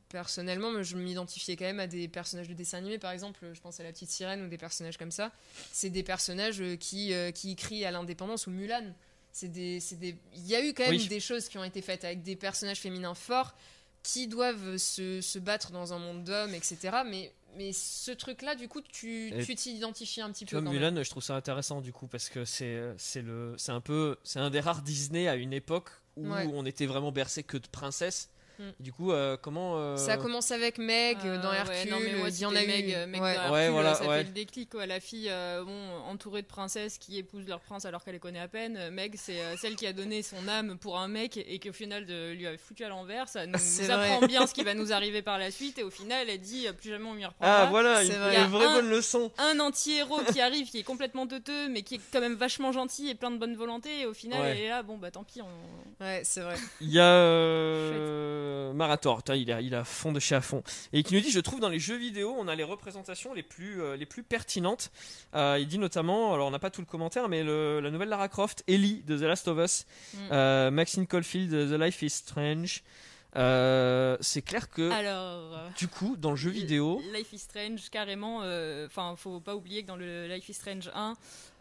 personnellement, moi, je m'identifiais quand même à des personnages de dessin animé, par exemple, je pense à la petite sirène ou des personnages comme ça. C'est des personnages qui, euh, qui crient à l'indépendance ou Mulan. C'est des, il y a eu quand même Oui. des choses qui ont été faites avec des personnages féminins forts qui doivent se, se battre dans un monde d'hommes, etc. Mais, mais ce truc-là, du coup, tu t'identifies un petit Tu peu. vois, quand même. Mulan, je trouve ça intéressant du coup parce que c'est c'est le c'est un peu c'est un des rares Disney à une époque où Ouais. on était vraiment bercé que de princesses. Mm. Du coup, euh, comment euh, Ça a commencé avec Meg euh, dans Euh, Hercule. ouais, non, mais moi, il y en a c'était eu. Meg, euh, Meg ouais. dans Hercule, Ouais, voilà, ça ouais. fait le déclic. quoi. La fille, euh, bon, entourée de princesses qui épousent leur prince alors qu'elle les connaît à peine. Euh, Meg, c'est euh, celle qui a donné son âme pour un mec et qui au final de, lui a foutu à l'envers. Ça nous, apprend vrai. bien ce qui va nous arriver par la suite. Et au final, elle dit euh, plus jamais on m'y reprendra. Ah voilà, une, vrai. une Il y a vraie un- bonne leçon. un anti-héros qui arrive, qui est complètement teuteux, mais qui est quand même vachement gentil et plein de bonne volonté. Et au final, Ouais. elle est là, bon bah tant pis. On... Ouais, c'est vrai. Il y a euh, Marator, putain, il a il a fond de chez à fond et qui nous dit je trouve dans les jeux vidéo on a les représentations les plus euh, les plus pertinentes. Euh, il dit notamment alors on n'a pas tout le commentaire mais le- la nouvelle Lara Croft, Ellie de The Last of Us, Mm. euh, Maxine Caulfield de The Life is Strange. Euh, c'est clair que Alors. euh, du coup, dans le jeu vidéo, Life is Strange, carrément. euh, Enfin, faut pas oublier que dans le Life is Strange 1,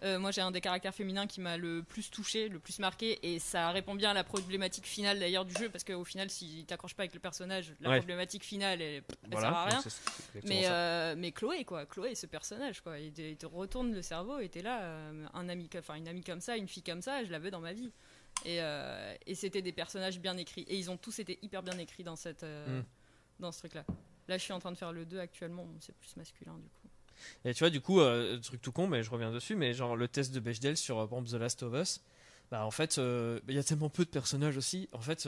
euh, moi j'ai un des caractères féminins qui m'a le plus touché, le plus marqué, et ça répond bien à la problématique finale d'ailleurs du jeu, parce qu'au final, si t'accroches pas avec le personnage, la Ouais. problématique finale, elle, elle voilà, sert à rien. Mais, euh, mais Chloé, quoi, Chloé, ce personnage, quoi, il te, il te retourne le cerveau, et t'es là, euh, un ami, enfin une amie comme ça, une fille comme ça, je la veux dans ma vie. Et, euh, et c'était des personnages bien écrits, et ils ont tous été hyper bien écrits dans cette, euh, Mm. dans ce truc-là. Là, je suis en train de faire le 2 actuellement, c'est plus masculin du coup. Et tu vois, du coup, euh, truc tout con, mais je reviens dessus, mais genre le test de Bechdel sur euh, The Last of Us, bah en fait, euh, il y a tellement peu de personnages aussi. En fait,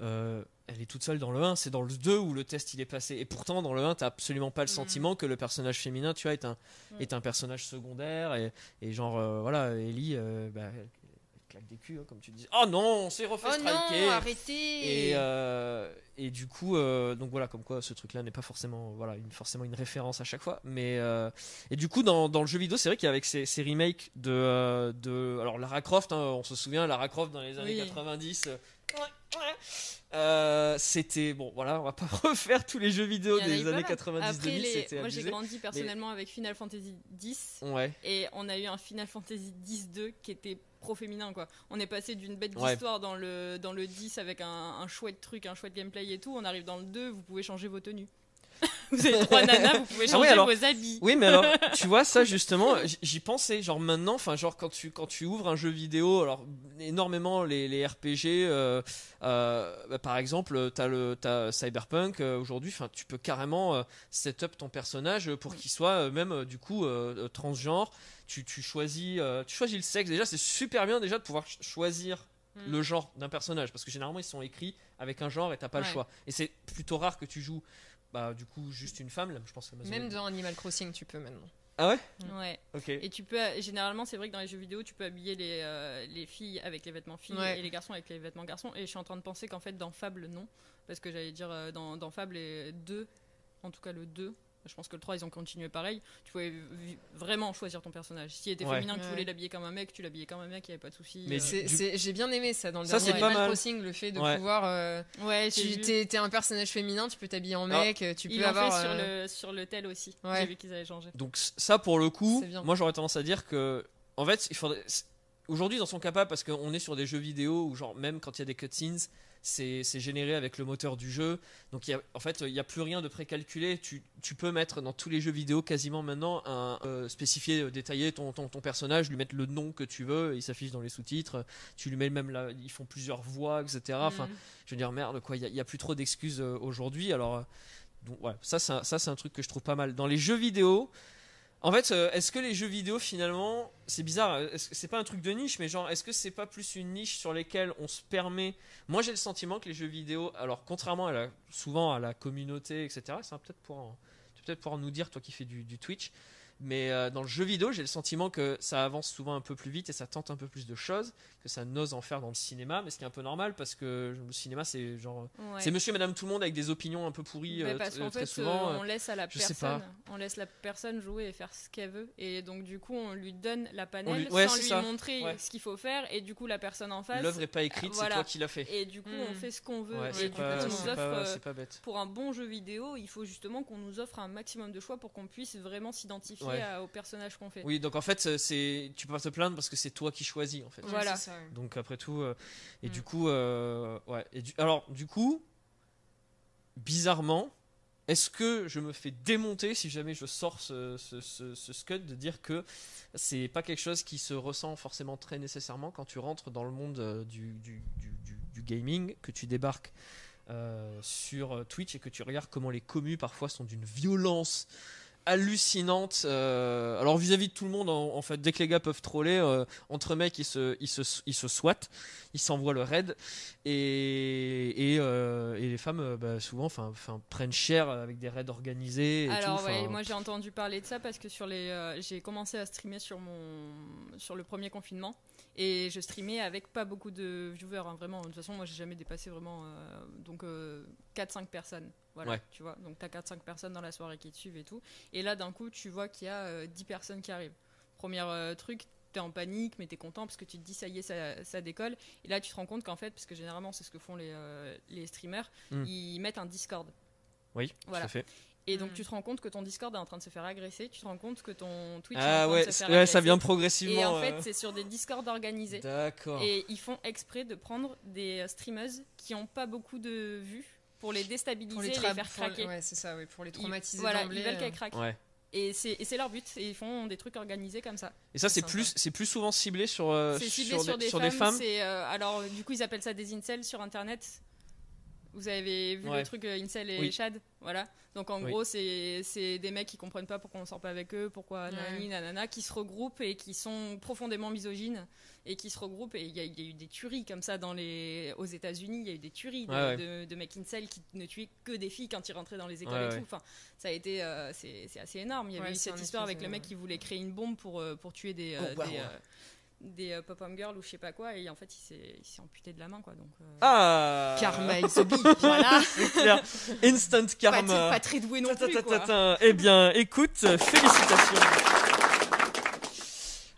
elle est toute seule dans le 1, c'est dans le 2 où le test il est passé. Et pourtant, dans le 1, t'as absolument pas le Mhm. sentiment que le personnage féminin, tu vois, est un, Mhm. est un personnage secondaire. Et, et genre, voilà, Ellie, bah, claque des culs, hein, comme tu dis. Oh non, on s'est refait Oh striker non, arrêtez et, euh, et du coup, euh, donc voilà, comme quoi ce truc-là n'est pas forcément, voilà, une, forcément une référence à chaque fois. Mais euh, et du coup, dans, dans le jeu vidéo, c'est vrai qu'avec ces, ces remakes de, de, alors Lara Croft, hein, on se souvient, Lara Croft dans les années Oui. 90. euh, euh, c'était bon, voilà, on va pas refaire tous les jeux vidéo des années mal. 90-2000, Après, les- c'était moi j'ai grandi personnellement avec Final Fantasy X Ouais, et on a eu un Final Fantasy X-2 qui était pro-féminin quoi. On est passé d'une bête Ouais. d'histoire dans le, dans le 10 avec un, un chouette truc, un chouette gameplay et tout. On arrive dans le 2, vous pouvez changer vos tenues. vous avez trois nanas, vous pouvez Ah changer alors- vos habits. Oui, mais alors, tu vois, ça justement, j'y pensais. Genre maintenant, enfin, genre quand tu, quand tu ouvres un jeu vidéo, alors énormément les, les RPG, euh, euh, bah, par exemple, t'as le as Cyberpunk euh, aujourd'hui, enfin, tu peux carrément set up ton personnage pour qu'il soit même du coup transgenre. Tu, tu choisis, tu choisis le sexe. Déjà, c'est super bien déjà de pouvoir ch- choisir Mm. le genre d'un personnage parce que généralement ils sont écrits avec un genre et t'as pas le choix. Et c'est plutôt rare que tu joues. Bah, du coup, juste une femme, là, je pense Amazon- Même dans Animal Crossing, tu peux maintenant. Ah ouais? Ouais. Ok. Et tu peux, généralement, c'est vrai que dans les jeux vidéo, tu peux habiller les, euh, les filles avec les vêtements filles Ouais. et les garçons avec les vêtements garçons. Et je suis en train de penser qu'en fait, dans Fable, non. Parce que j'allais dire, euh, dans, dans Fable et 2, en tout cas le 2, je pense que le 3, ils ont continué pareil. Tu pouvais vraiment choisir ton personnage. S'il était Ouais. féminin, que tu voulais l'habiller comme un mec, tu l'habillais comme un mec, il n'y avait pas de souci. Mais euh. Du- J'ai bien aimé ça dans le Ça, dernier c'est pas Animal mal. Crossing, le fait de Ouais. pouvoir. euh, Ouais, tu t'es t'es un personnage féminin, tu peux t'habiller en Alors, mec, tu Ils peux l'ont avoir. fait sur, euh, le, sur le tel aussi. Ouais. J'ai vu qu'ils avaient changé. Donc ça pour le coup, moi j'aurais tendance à dire que en fait il faudrait aujourd'hui ils en sont capables parce qu'on est sur des jeux vidéo où genre même quand il y a des cutscenes c'est généré avec le moteur du jeu. Donc il y a, en fait il n'y a plus rien de précalculé. Tu, tu peux mettre dans tous les jeux vidéo quasiment maintenant un euh, spécifier euh, détailler ton, ton, ton personnage lui mettre le nom que tu veux il s'affiche dans les sous-titres tu lui mets même là ils font plusieurs voix etc enfin Mhm. je veux dire merde quoi il n'y a, plus trop d'excuses euh, aujourd'hui. Alors euh, donc ça un, ça c'est un truc que je trouve pas mal. Dans les jeux vidéo en fait euh, est-ce que les jeux vidéo finalement c'est bizarre euh, c'est pas un truc de niche mais genre est-ce que c'est pas plus une niche sur lesquelles on se permet moi j'ai le sentiment que les jeux vidéo alors contrairement à la, souvent à la communauté etc ça peut-être vas peut-être pouvoir nous dire toi qui fais du, du Twitch mais euh, dans le jeu vidéo j'ai le sentiment que ça avance souvent un peu plus vite et ça tente un peu plus de choses que ça n'ose en faire dans le cinéma mais ce qui est un peu normal parce que le cinéma c'est genre Ouais. c'est monsieur et madame tout le monde avec des opinions un peu pourries Ouais, euh, parce qu'en très fait, souvent euh, euh, on laisse à la je sais pas. personne, on laisse la personne jouer et faire ce qu'elle veut, et donc du coup, on lui donne la panelle lui- ouais, sans c'est lui ça. montrer Ouais. ce qu'il faut faire, et du coup, la personne en face, l'œuvre est pas écrite c'est voilà. toi qui l'as fait et du coup, on Mm. fait ce qu'on veut, ouais, et c'est du pas, coup, on c'est nous offre. pas- euh, c'est pas bête pour un bon jeu vidéo, il faut justement qu'on nous offre un maximum de choix pour qu'on puisse vraiment s'identifier Ouais. à- au personnage qu'on fait. oui donc en fait c'est tu peux pas te plaindre parce que c'est toi qui choisis en fait Voilà. c'est ça, ouais. donc après tout euh, et Mm. du coup euh, ouais et du, alors du coup bizarrement est-ce que je me fais démonter si jamais je sors ce, ce, ce, ce scud de dire que c'est pas quelque chose qui se ressent forcément très nécessairement quand tu rentres dans le monde euh, du, du, du, du- du gaming, que tu débarques euh, sur euh, Twitch et que tu regardes comment les commus parfois sont d'une violence hallucinante. euh, alors vis-à-vis de tout le monde, en, en fait, dès que les gars peuvent troller, euh, entre mecs, ils se, ils se, ils se swattent, ils s'envoient le raid, et, et, euh, et les femmes, bah, souvent, enfin, prennent cher avec des raids organisés. Et Alors tout, ouais, enfin, moi j'ai entendu parler de ça parce que sur les, j'ai commencé à streamer sur mon, sur le premier confinement et je streamais avec pas beaucoup de viewers, hein, vraiment. De toute façon, moi j'ai jamais dépassé vraiment donc 4-5 personnes, voilà, Ouais. tu vois. Donc t'as 4-5 personnes dans la soirée qui te suivent et tout. Et là d'un coup, tu vois qu'il y a euh, 10 personnes qui arrivent. Premier euh, truc, t'es en panique, mais t'es content parce que tu te dis ça y est, ça, ça décolle. Et là, tu te rends compte qu'en fait, parce que généralement, c'est ce que font les, euh, les streamers, Mm. ils mettent un Discord. Oui, Voilà. tout à fait. Et donc, Mm. tu te rends compte que ton Discord est en train de se faire agresser, tu te rends compte que ton Twitch est en Ah train ouais, de se c'est- faire ouais, ça vient progressivement. Et en fait, euh, c'est sur des Discords organisés. D'accord. Et ils font exprès de prendre des streameuses qui n'ont pas beaucoup de vues pour les déstabiliser Pour les, et les tra- faire craquer. Ouais, c'est ça, ouais, pour les Ils- traumatiser voilà, d'emblée, ils veulent euh. qu'elles craquent. Ouais. Et c'est et c'est leur but. Et ils font des trucs organisés comme ça. Et ça, c'est plus, c'est plus souvent ciblé sur, euh, c'est ciblé sur, sur, des, des, sur femmes. des femmes. c'est, euh, alors, du coup, ils appellent ça des incels sur Internet. Vous avez vu Ouais. le truc euh, incel et Oui. Chad Voilà. Donc, en Oui. gros, c'est c'est des mecs qui comprennent pas pourquoi on sort pas avec eux, pourquoi Ouais. nanani, nanana, qui se regroupent et qui sont profondément misogynes et qui se regroupent. Et il y, a- il y a eu des tueries comme ça dans les... aux États-Unis. Il y a eu des tueries de, Ouais, ouais. de- de mecs incel qui ne tuaient que des filles quand ils rentraient dans les écoles Ouais, et tout. Enfin, ça a été. euh, c'est c'est assez énorme. Il y avait Ouais, eu cette histoire avec le mec qui voulait créer une bombe pour, euh, pour tuer des. Oh, euh, wow. des, euh, des euh, pop-up girls ou je sais pas quoi et en fait il s'est amputé de la main quoi donc euh, Ah Karma is a bee. voilà clair. Instant pas, karma. pas très doué non Ta, ta, plus ta, quoi. Eh bien, écoute, félicitations.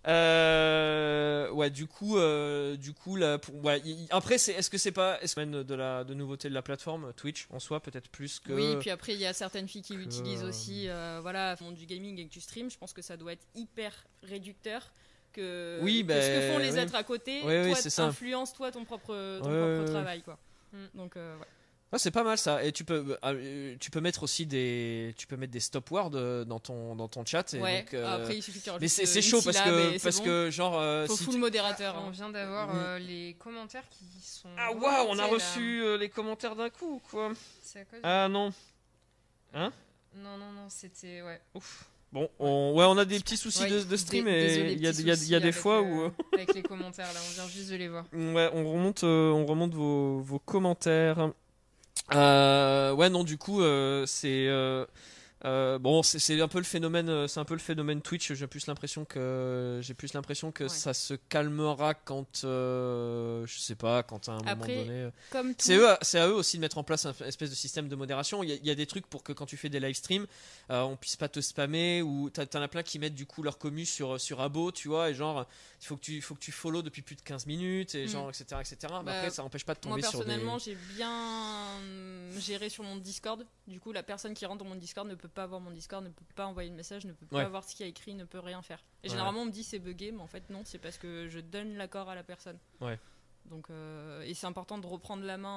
Euh, ouais, du coup, euh, du coup, là, pour, ouais, y- y- après, c'est, est-ce que c'est pas, est-ce de la, de nouveauté de la plateforme Twitch en soi, peut-être plus que. oui puis après il y a certaines filles qui que- l'utilisent aussi euh, voilà font du gaming et que tu streams je pense que ça doit être hyper réducteur que, Oui, que bah, ce que font les oui. autres à côté Oui, oui, toi c'est ça. influence toi ton propre ton propre travail quoi Mm. donc euh, ouais. Ah, c'est pas mal ça. Et tu peux, euh, tu peux mettre aussi des, tu peux mettre des stop words euh, dans ton, dans ton chat. Et Ouais, donc, euh, après il suffit que mais c'est, euh, chaud parce que, parce bon. que genre, euh, faut si full tu- modérateur On hein. vient d'avoir Mm. euh, les commentaires qui sont. Ah waouh, on a reçu euh, les commentaires d'un coup, quoi? C'est à cause. Ah non. Non, non, non, c'était. Ouais. Ouf. Bon, on, ouais, on a des petits soucis Ouais, de, de stream et il y a, y a- y a des fois euh, où. euh, Avec les commentaires là, on vient juste de les voir. Ouais, on remonte, euh, on remonte vos, vos commentaires. Euh, ouais, non, du coup, c'est euh, bon, c'est un peu le phénomène, euh, c'est un peu le phénomène Twitch. J'ai plus l'impression que j'ai plus l'impression que Ouais. ça se calmera quand, euh, je sais pas, quand à un moment donné. euh, C'est eux, c'est à eux aussi de mettre en place un espèce de système de modération. Il y a, il y a des trucs pour que quand tu fais des live streams, euh, on puisse pas te spammer ou t'en as plein qui mettent du coup leur commu sur sur abo, tu vois, et genre il faut que tu faut que tu follow depuis plus de 15 minutes et Mm. genre etc etc. Mais Bah, après ça empêche pas de Moi tomber sur des. personnellement, j'ai bien géré sur mon Discord. Du coup, la personne qui rentre dans mon Discord ne peut pas voir mon Discord, ne peut pas envoyer de message, ne peut Ouais. pas voir ce qu'il y a écrit, ne peut rien faire. Et Ouais. généralement, on me dit c'est buggé, mais en fait non, c'est parce que je donne l'accord à la personne. Ouais. Donc, euh, et c'est important de reprendre la main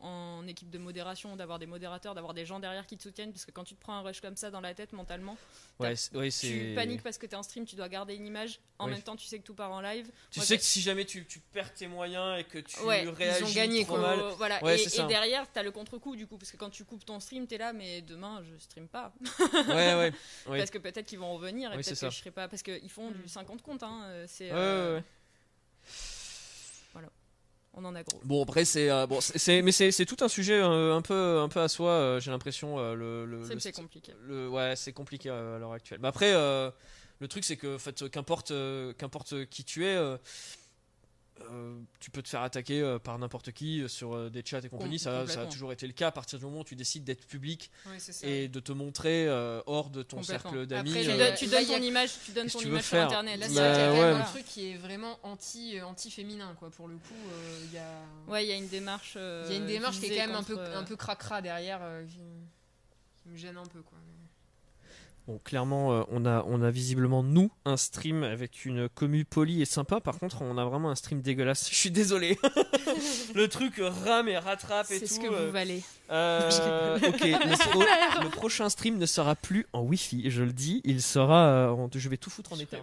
en, en équipe de modération, d'avoir des modérateurs, d'avoir des gens derrière qui te soutiennent, parce que quand tu te prends un rush comme ça dans la tête mentalement, Ouais, ouais, tu paniques parce que tu es en stream, tu dois garder une image. En même temps, tu sais que tout part en live. Tu Moi, sais que si jamais tu, tu perds tes moyens et que tu Ouais, ils ont réagis gagné, trop quoi. mal. Voilà. Et, derrière, t'as le contre-coup du coup, parce que quand tu coupes ton stream, t'es là, mais demain je stream pas. Ouais ouais. Parce que peut-être qu'ils vont revenir et peut-être ça. que je serai pas. Parce qu'ils font Mm. du 50 comptes, hein. euh, C'est, Ouais, euh, ouais, ouais. On en a gros. Bon après c'est euh, bon c'est- mais c'est tout un sujet euh, un peu un peu à soi. euh, J'ai l'impression le le, C'est compliqué. le ouais c'est compliqué à l'heure actuelle mais après le truc c'est que en fait qu'importe qu'importe qui tu es euh, tu peux te faire attaquer euh, par n'importe qui euh, sur euh, des chats et compagnie ça, ça a toujours été le cas à partir du moment où tu décides d'être public et de te montrer euh, hors de ton cercle d'amis Tu, donnes- tu donnes y a- ton image, tu donnes ton tu image sur faire internet. Là, c'est Bah, vrai qu'il y a vrai quand ouais. même que- un truc qui est vraiment anti, euh, anti-féminin, quoi. Pour le coup, euh, il y a. Ouais, il y a une démarche. euh, Il y a une démarche qui est quand même un peu, un peu cracra derrière, euh, qui, qui me gêne un peu, quoi. Bon, clairement, euh, on, a, on a visiblement, nous, un stream avec une commu polie et sympa. Par contre, on a vraiment un stream dégueulasse. Je suis désolé. le truc rame et rattrape et C'est tout. ce que euh, vous valez. euh, ok, le, pro- le prochain stream ne sera plus en Wi-Fi. Je le dis, il sera. euh, en- je vais tout foutre en après.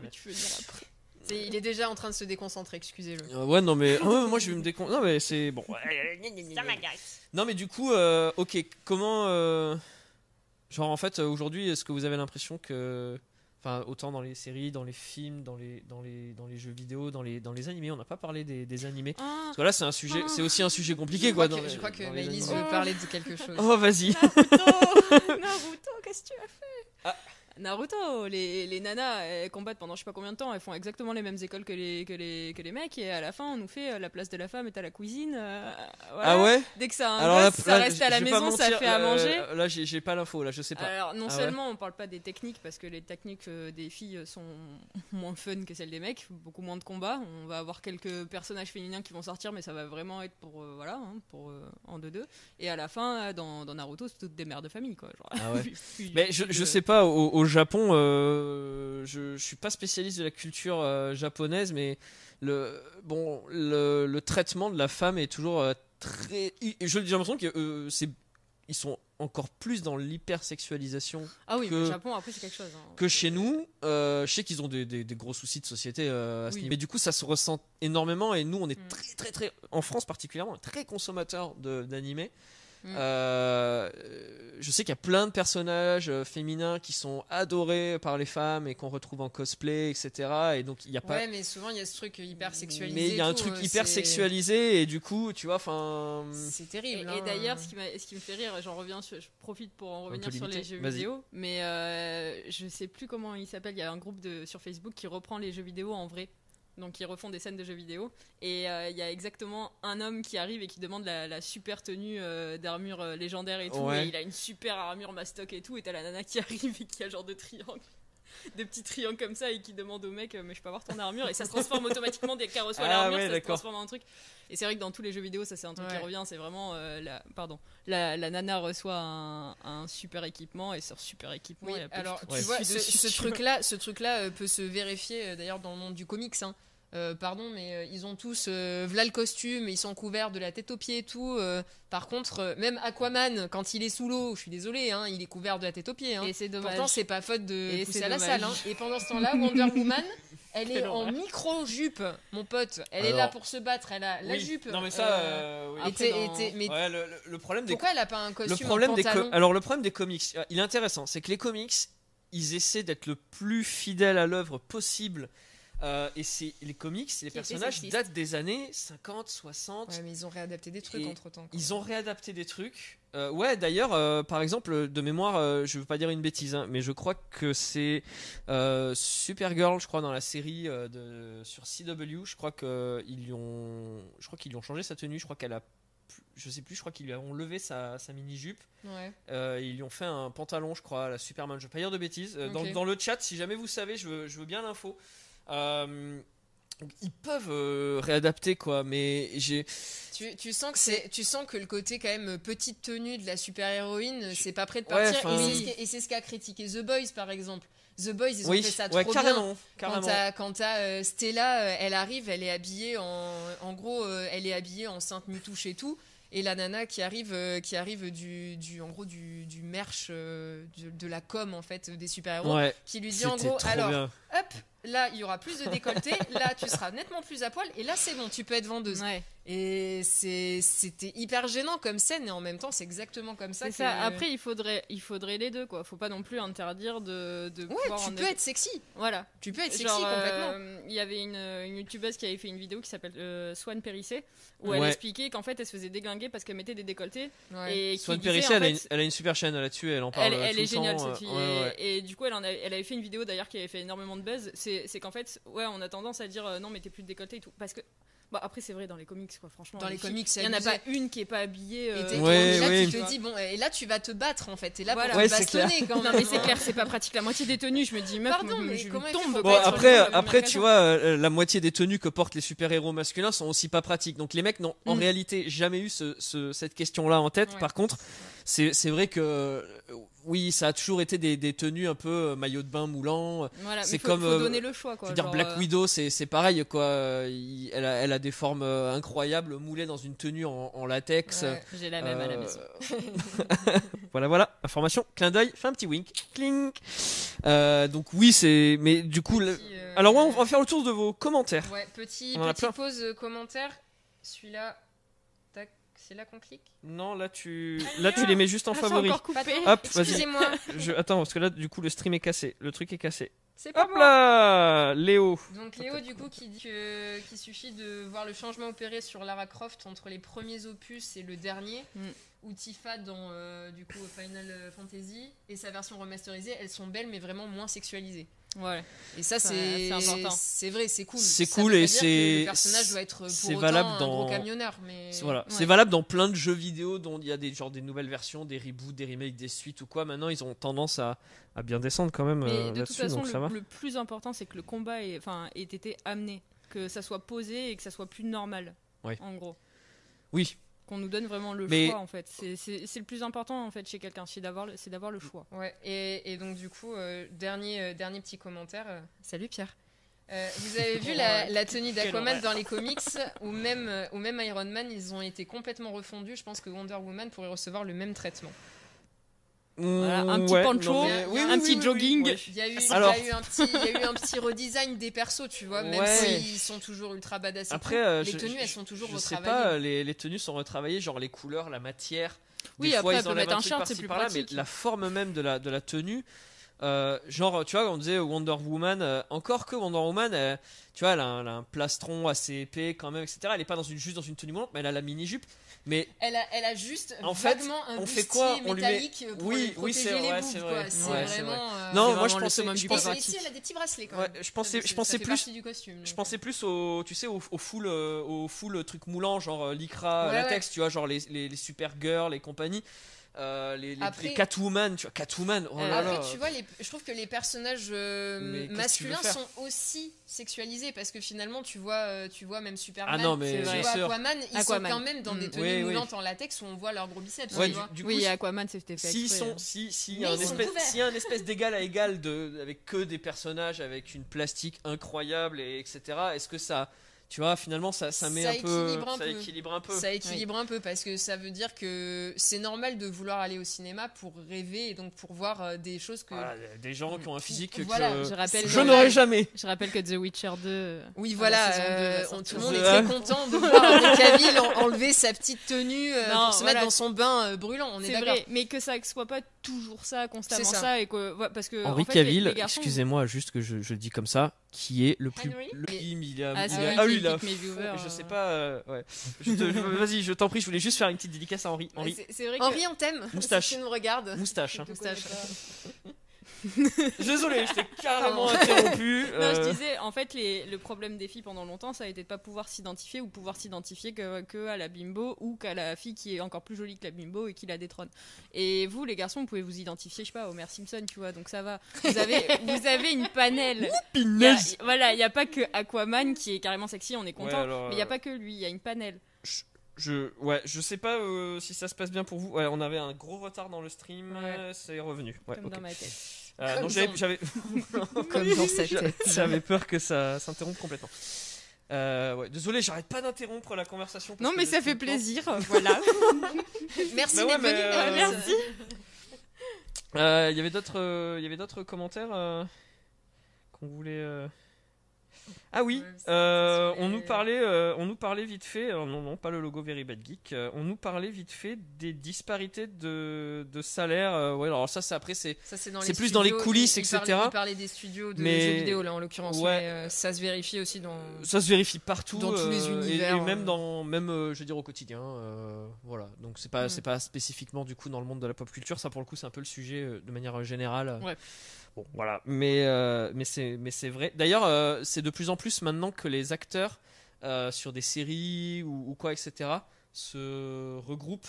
C'est- il est déjà en train de se déconcentrer, excusez-le. Euh, ouais, non, mais moi je vais me décon. Non, mais c'est bon. Non, mais du coup, euh, ok, comment. Genre, en fait, euh, aujourd'hui, est-ce que vous avez l'impression que. Enfin, autant dans les séries, dans les films, dans les, dans les, dans les jeux vidéo, dans les, dans les animés, on n'a pas parlé des, des animés. Ah, Parce que là, c'est un sujet, c'est aussi un sujet compliqué, je quoi. crois dans que, les- je crois que Maëlys veut parler de quelque chose. Oh, vas-y. Naruto, Naruto, qu'est-ce que tu as fait? Ah. Naruto, les, les nanas, elles combattent pendant je sais pas combien de temps, elles font exactement les mêmes écoles que les, que les, que les mecs, et à la fin, on nous fait euh, la place de la femme est à la cuisine. euh, voilà. Ah ouais Dès que ça a un Alors là, gosse, ça là, reste à la je vais pas maison, ça mentir, fait à euh, manger. Là, j'ai j'ai pas l'info, là, je sais pas. Alors non Ah ouais seulement on parle pas des techniques parce que les techniques euh, des filles sont moins fun que celles des mecs, beaucoup moins de combats. On va avoir quelques personnages féminins qui vont sortir, mais ça va vraiment être pour euh, voilà, hein, pour euh, en deux deux. Et à la fin, euh, dans, dans Naruto, c'est toutes des mères de famille quoi. Genre, Ah ouais. puis- puis- Mais je, puis, je euh, sais pas, au, au Japon, euh, je, je suis pas spécialiste de la culture euh, japonaise, mais le, bon, le, le traitement de la femme est toujours euh, très. je- J'ai l'impression qu'ils ils sont encore plus dans l'hypersexualisation Ah oui, que- mais le Japon après c'est quelque chose. hein. que chez nous. Euh, je sais qu'ils ont des, des- des gros soucis de société euh, à ce Oui. niveau. Mais du coup, ça se ressent énormément et nous, on est Mm. très, très, très, en France particulièrement, très consommateurs d'animés. Mm. Euh, je sais qu'il y a plein de personnages euh, féminins qui sont adorés par les femmes et qu'on retrouve en cosplay, etc. Et donc, il n'y a pas. Ouais, mais souvent il y a ce truc hyper sexualisé. mais il y a un tout, truc euh, hyper sexualisé et du coup, tu vois, enfin. C'est terrible. et hein. d'ailleurs, ce, qui m'a- ce qui me fait rire, j'en reviens, sur- je profite pour en revenir sur les jeux vidéo, mais euh, je sais plus comment il s'appelle. Il y a un groupe de, sur Facebook qui reprend les jeux vidéo en vrai. Donc ils refont des scènes de jeux vidéo et euh, il y a exactement un homme qui arrive et qui demande la, la super tenue euh, d'armure euh, légendaire et tout Ouais. et il a une super armure mastoc et tout et t'as la nana qui arrive et qui a genre de triangle de petits triangles comme ça et qui demande au mec mais je peux avoir ton armure? Et ça se transforme automatiquement dès qu'elle reçoit Ah l'armure ouais, ça se transforme en un truc et c'est vrai que dans tous les jeux vidéo ça c'est un truc Ouais. qui revient c'est vraiment euh, la pardon la, la nana reçoit un, un super équipement et sur super équipement Oui, alors tu vois, ce, vois. truc-là, ce truc-là euh, peut se vérifier euh, d'ailleurs dans le monde du comics. hein. Euh, pardon, mais euh, ils ont tous euh, v'là le costume, ils sont couverts de la tête aux pieds et tout. euh, par contre, euh, même Aquaman, quand il est sous l'eau, je suis désolé, hein, il est couvert de la tête aux pieds. hein. et c'est dommage Pourtant, c'est pas faute de Et pousser c'est à la salle. hein. Et pendant ce temps-là, Wonder Woman, elle est en micro-jupe, mon pote. Elle est là pour se battre, elle a la Oui. jupe. Non, mais ça. euh, euh, oui. après, était- dans- était- mais Ouais, le, problème des pourquoi elle a pas un costume le problème en des pantalon alors le problème des comics il est intéressant c'est que les comics ils essaient d'être le plus fidèle à l'œuvre possible Euh, et c'est les comics les personnages datent des années 50 60 Ouais, mais ils ont réadapté des trucs entre temps. ils ont réadapté des trucs Euh, ouais d'ailleurs euh, par exemple de mémoire je veux pas dire une bêtise hein, mais je crois que c'est Supergirl je crois dans la série de sur CW je crois que ils lui ont je crois qu'ils lui ont changé sa tenue je crois qu'elle a je sais plus je crois qu'ils lui ont levé sa, sa mini jupe Ouais. euh, ils lui ont fait un pantalon, je crois, à la Superman. Je vais pas dire de bêtises. Euh, dans, le chat, si jamais vous savez, je veux, je veux bien l'info. Euh, ils peuvent euh, réadapter quoi, mais j'ai. Tu, tu sens que c'est, tu sens que le côté quand même petite tenue de la super héroïne, c'est pas prêt de Ouais, partir. enfin- et, c'est ce qu'a critiqué The Boys par exemple. The Boys, ils ont oui, fait ça ouais, trop bien. carrément, Quand carrément. quand t'as, euh, Stella, euh, elle arrive, elle est habillée en, en gros, euh, elle est habillée en sainte mutouche et tout. Et la nana qui arrive, qui arrive du, du, en gros, du, du merch, de, de la com en fait des super héros, Ouais, qui lui dit en gros, alors, bien. hop, là il y aura plus de décolleté, là tu seras nettement plus à poil, et là c'est bon, tu peux être vendeuse. Et c'était hyper gênant comme scène, et en même temps c'est exactement comme ça. Que- ça. Après, il faudrait, il faudrait les deux, quoi. Faut pas non plus interdire de, de ouais, pouvoir tu en peux être sexy, Voilà. tu peux être sexy Genre, complètement. euh, il y avait une, une youtubeuse qui avait fait une vidéo qui s'appelle euh, Swan Périssé, où Ouais. elle expliquait qu'en fait, elle se faisait déglinguer parce qu'elle mettait des décolletés. Ouais. Et Swan Périssé, elle, a fait, une, elle a une super chaîne là-dessus, elle en parle. elle, elle tout est le géniale temps, cette euh, fille. ouais, et, ouais. et du coup, elle, en a- elle avait fait une vidéo d'ailleurs qui avait fait énormément de buzz. C'est qu'en fait, ouais, on a tendance à dire euh, non, mais t'es plus de décolleté et tout. Parce que, bah, après, c'est vrai dans les comics, quoi, franchement. Dans les comics, il y en a pas une qui est pas habillée. Et euh, Ouais, et là, ouais. tu te dis, bon, et là, tu vas te battre en fait. T'es là Voilà. pour Ouais, te bastonner quand même. Non, mais c'est clair, c'est pas pratique. La moitié des tenues, je me dis, meuf, Pardon, mais je tombe. Bon après, même après tu vois, euh, la moitié des tenues que portent les super-héros masculins sont aussi pas pratiques. Donc les mecs n'ont en Mm. réalité jamais eu ce, ce- cette question-là en tête. Par contre, c'est c'est vrai que euh, oui, ça a toujours été des, des tenues un peu euh, maillot de bain moulant. Voilà, C'est comme, faut euh, donner le choix, quoi. Je veux dire, Black euh, Widow, c'est pareil quoi. Il- elle, a, elle a des formes incroyables, moulées dans une tenue en, en latex. Ouais. J'ai la même à la maison. voilà, voilà, information, clin d'œil, fais un petit wink, clink. Euh, donc oui, c'est, mais du coup, Petit, alors ouais, on va faire le tour de vos commentaires. Ouais, petit, petite pause commentaire. Celui-là, c'est là qu'on clique. Non, là tu, là tu les mets juste en favori. Hop, vas-y. Excusez-moi, Je, attends, parce que là, du coup, le stream est cassé, le truc est cassé. c'est pas Hop moi. là, Léo. Donc Léo du coup qui dit que- qu'il suffit de voir le changement opéré sur Lara Croft entre les premiers opus et le dernier. Mm. ou Tifa dans euh, du coup Final Fantasy et sa version remasterisée, elles sont belles mais vraiment moins sexualisées. Ouais. Et ça, c'est c'est important. C'est vrai, c'est cool. C'est cool et c'est- Le personnage doit être pour autant valable un dans- gros camionneur, mais C'est- Voilà, Ouais. c'est valable dans plein de jeux vidéo dont il y a des genre des nouvelles versions, des reboots, des remakes, des suites ou quoi. Maintenant, ils ont tendance à, à bien descendre quand même Mais euh, de toute là-dessus, façon, donc ça va. le, le plus important, c'est que le combat ait, enfin, ait été amené, que ça soit posé et que ça soit plus normal. Ouais. En gros. Oui, Qu'on nous donne vraiment le Mais- choix, en fait. C'est- le plus important, en fait, chez quelqu'un, c'est d'avoir le, c'est d'avoir le choix. Ouais, et, et donc du coup, euh, dernier, euh, dernier petit commentaire. euh, salut Pierre. Euh, vous avez vu la, la tenue d'Aquaman dans les comics ou même, ou même Iron Man, ils ont été complètement refondus. Je pense que Wonder Woman pourrait recevoir le même traitement. Voilà, un petit Ouais, poncho, non, mais- un petit jogging. ouais. Il y a eu, il y Alors- a eu un petit, il y a eu un petit redesign des persos, tu vois, même Ouais. s'ils sont toujours ultra badass. Après, euh, les je- tenues, je- elles sont toujours Je sais retravaillées. pas, les, les tenues sont retravaillées, genre les couleurs, la matière. Oui, Des fois, après, ils elle peut mettre un par-ci, c'est plus par-là, pratique. Mais la forme même de la, de la tenue, euh, genre, tu vois, on disait Wonder Woman, euh, encore que Wonder Woman, euh, tu vois, elle a, un, elle a un plastron assez épais quand même, etc. Elle est pas dans une, juste dans une tenue moulante, mais elle a la mini-jupe. Mais Elle a, elle a juste En fait, vaguement un on fait bustier quoi? On lui met- métallique pour Oui, oui, protéger c'est les vrai, c'est vrai. Ouais, vraiment. euh, non, moi je pensais, je pensais, ici, elle a des petits bracelets quand ouais, même. je pensais, Ça- je pensais fait plus, du costume. je pensais plus au, tu sais, au, au full, euh, au full truc moulant, genre euh, lycra, Ouais, latex, tu vois, genre les, les, les super girls et compagnie. Euh, les, les, Après- les Catwoman, tu vois, Catwoman, oh là Après, là. tu vois, les, je trouve que les personnages euh, masculins sont aussi sexualisés parce que finalement, tu vois, euh, tu vois même Superman, Ah non, mais c'est tu vois. Aquaman, ils Aquaman. sont quand même dans des Mm. tenues Oui, oui. moulantes en latex où on voit leurs gros biceps. Ouais, tu du, coup, oui, Aquaman, c'était fait sont, hein. si, si, a un espèce, s'il y a un espèce d'égal à égal de, avec que des personnages avec une plastique incroyable et etc. Est-ce que ça, tu vois, finalement ça, ça met Ça un peu, équilibre un ça peu. équilibre un peu. Ça équilibre un peu parce que ça veut dire que c'est normal de vouloir aller au cinéma pour rêver et donc pour voir euh, des choses que. Voilà, des gens qui ont un physique Voilà, que Je rappelle, je n'aurais jamais. je rappelle que The Witcher 2. Oui, Ah, voilà, euh, on- tout le monde est très content de voir Henry Cavill en- enlever sa petite tenue euh, Non, pour se voilà. mettre dans son bain euh, brûlant. On est, vrai, mais que ça soit pas toujours ça, constamment ça. ça. et que ouais, parce que Henri en fait, Cavill, excusez-moi, juste que je, je le dis comme ça, qui est le plus. Henry Le film, il a, Ah, il a- lui ah oui, il fond- viewers, Je sais pas, euh, ouais. Je te- je- Vas-y, je t'en prie, je voulais juste faire une petite dédicace à Henri. Henri, C'est- C'est vrai que Henri, on t'aime. Moustache. Si tu nous regardes. moustache. hein. Moustache. Désolé, je t'ai carrément interrompu. Non, euh, je disais, en fait, les- le problème des filles pendant longtemps, ça a été de pas pouvoir s'identifier ou pouvoir s'identifier que, que à la bimbo ou qu'à la fille qui est encore plus jolie que la bimbo et qui la détrône. Et vous, les garçons, vous pouvez vous identifier, je sais pas, à Homer Simpson, tu vois, donc ça va. Vous avez, vous avez une panel. Il y a- voilà, il n'y a pas que Aquaman qui est carrément sexy, on est Ouais, content, alors, mais il n'y a euh, pas que lui, il y a une panel. Je, ouais, je sais pas euh, si ça se passe bien pour vous. Ouais, on avait un gros retard dans le stream, Ouais. euh, c'est revenu. Ouais, comme dans ma tête. Euh, non, j'avais, dans- j'avais, Comme dans sa j'a- tête. j'avais peur que ça s'interrompe complètement. Euh, ouais, désolé, j'arrête pas d'interrompre la conversation. Non, mais ça fait plaisir, voilà. Merci Bah ouais, mais, venu. euh, Merci. Euh, Il y avait d'autres, euh, il y avait d'autres commentaires euh, qu'on voulait. Ah oui, euh, on nous parlait, euh, on nous parlait vite fait. euh, non, non, pas le logo Very Bad Geek. on nous parlait vite fait des disparités de, de salaire. ouais, alors ça, c'est après, c'est plus dans les coulisses, il- etc. parlait- Il parlait des studios de Mais- jeux vidéo, là, en l'occurrence. Ouais. mais, ça se vérifie aussi dans. ça se vérifie partout Dans tous les et- univers, et, même dans même je veux dire au quotidien voilà donc c'est pas Mm. c'est pas spécifiquement du coup dans le monde de la pop culture ça pour le coup c'est un peu le sujet de manière générale Ouais. Bon voilà. Mais euh, mais c'est vrai. D'ailleurs euh, c'est de plus en plus maintenant que les acteurs euh, sur des séries ou, ou quoi etc se regroupent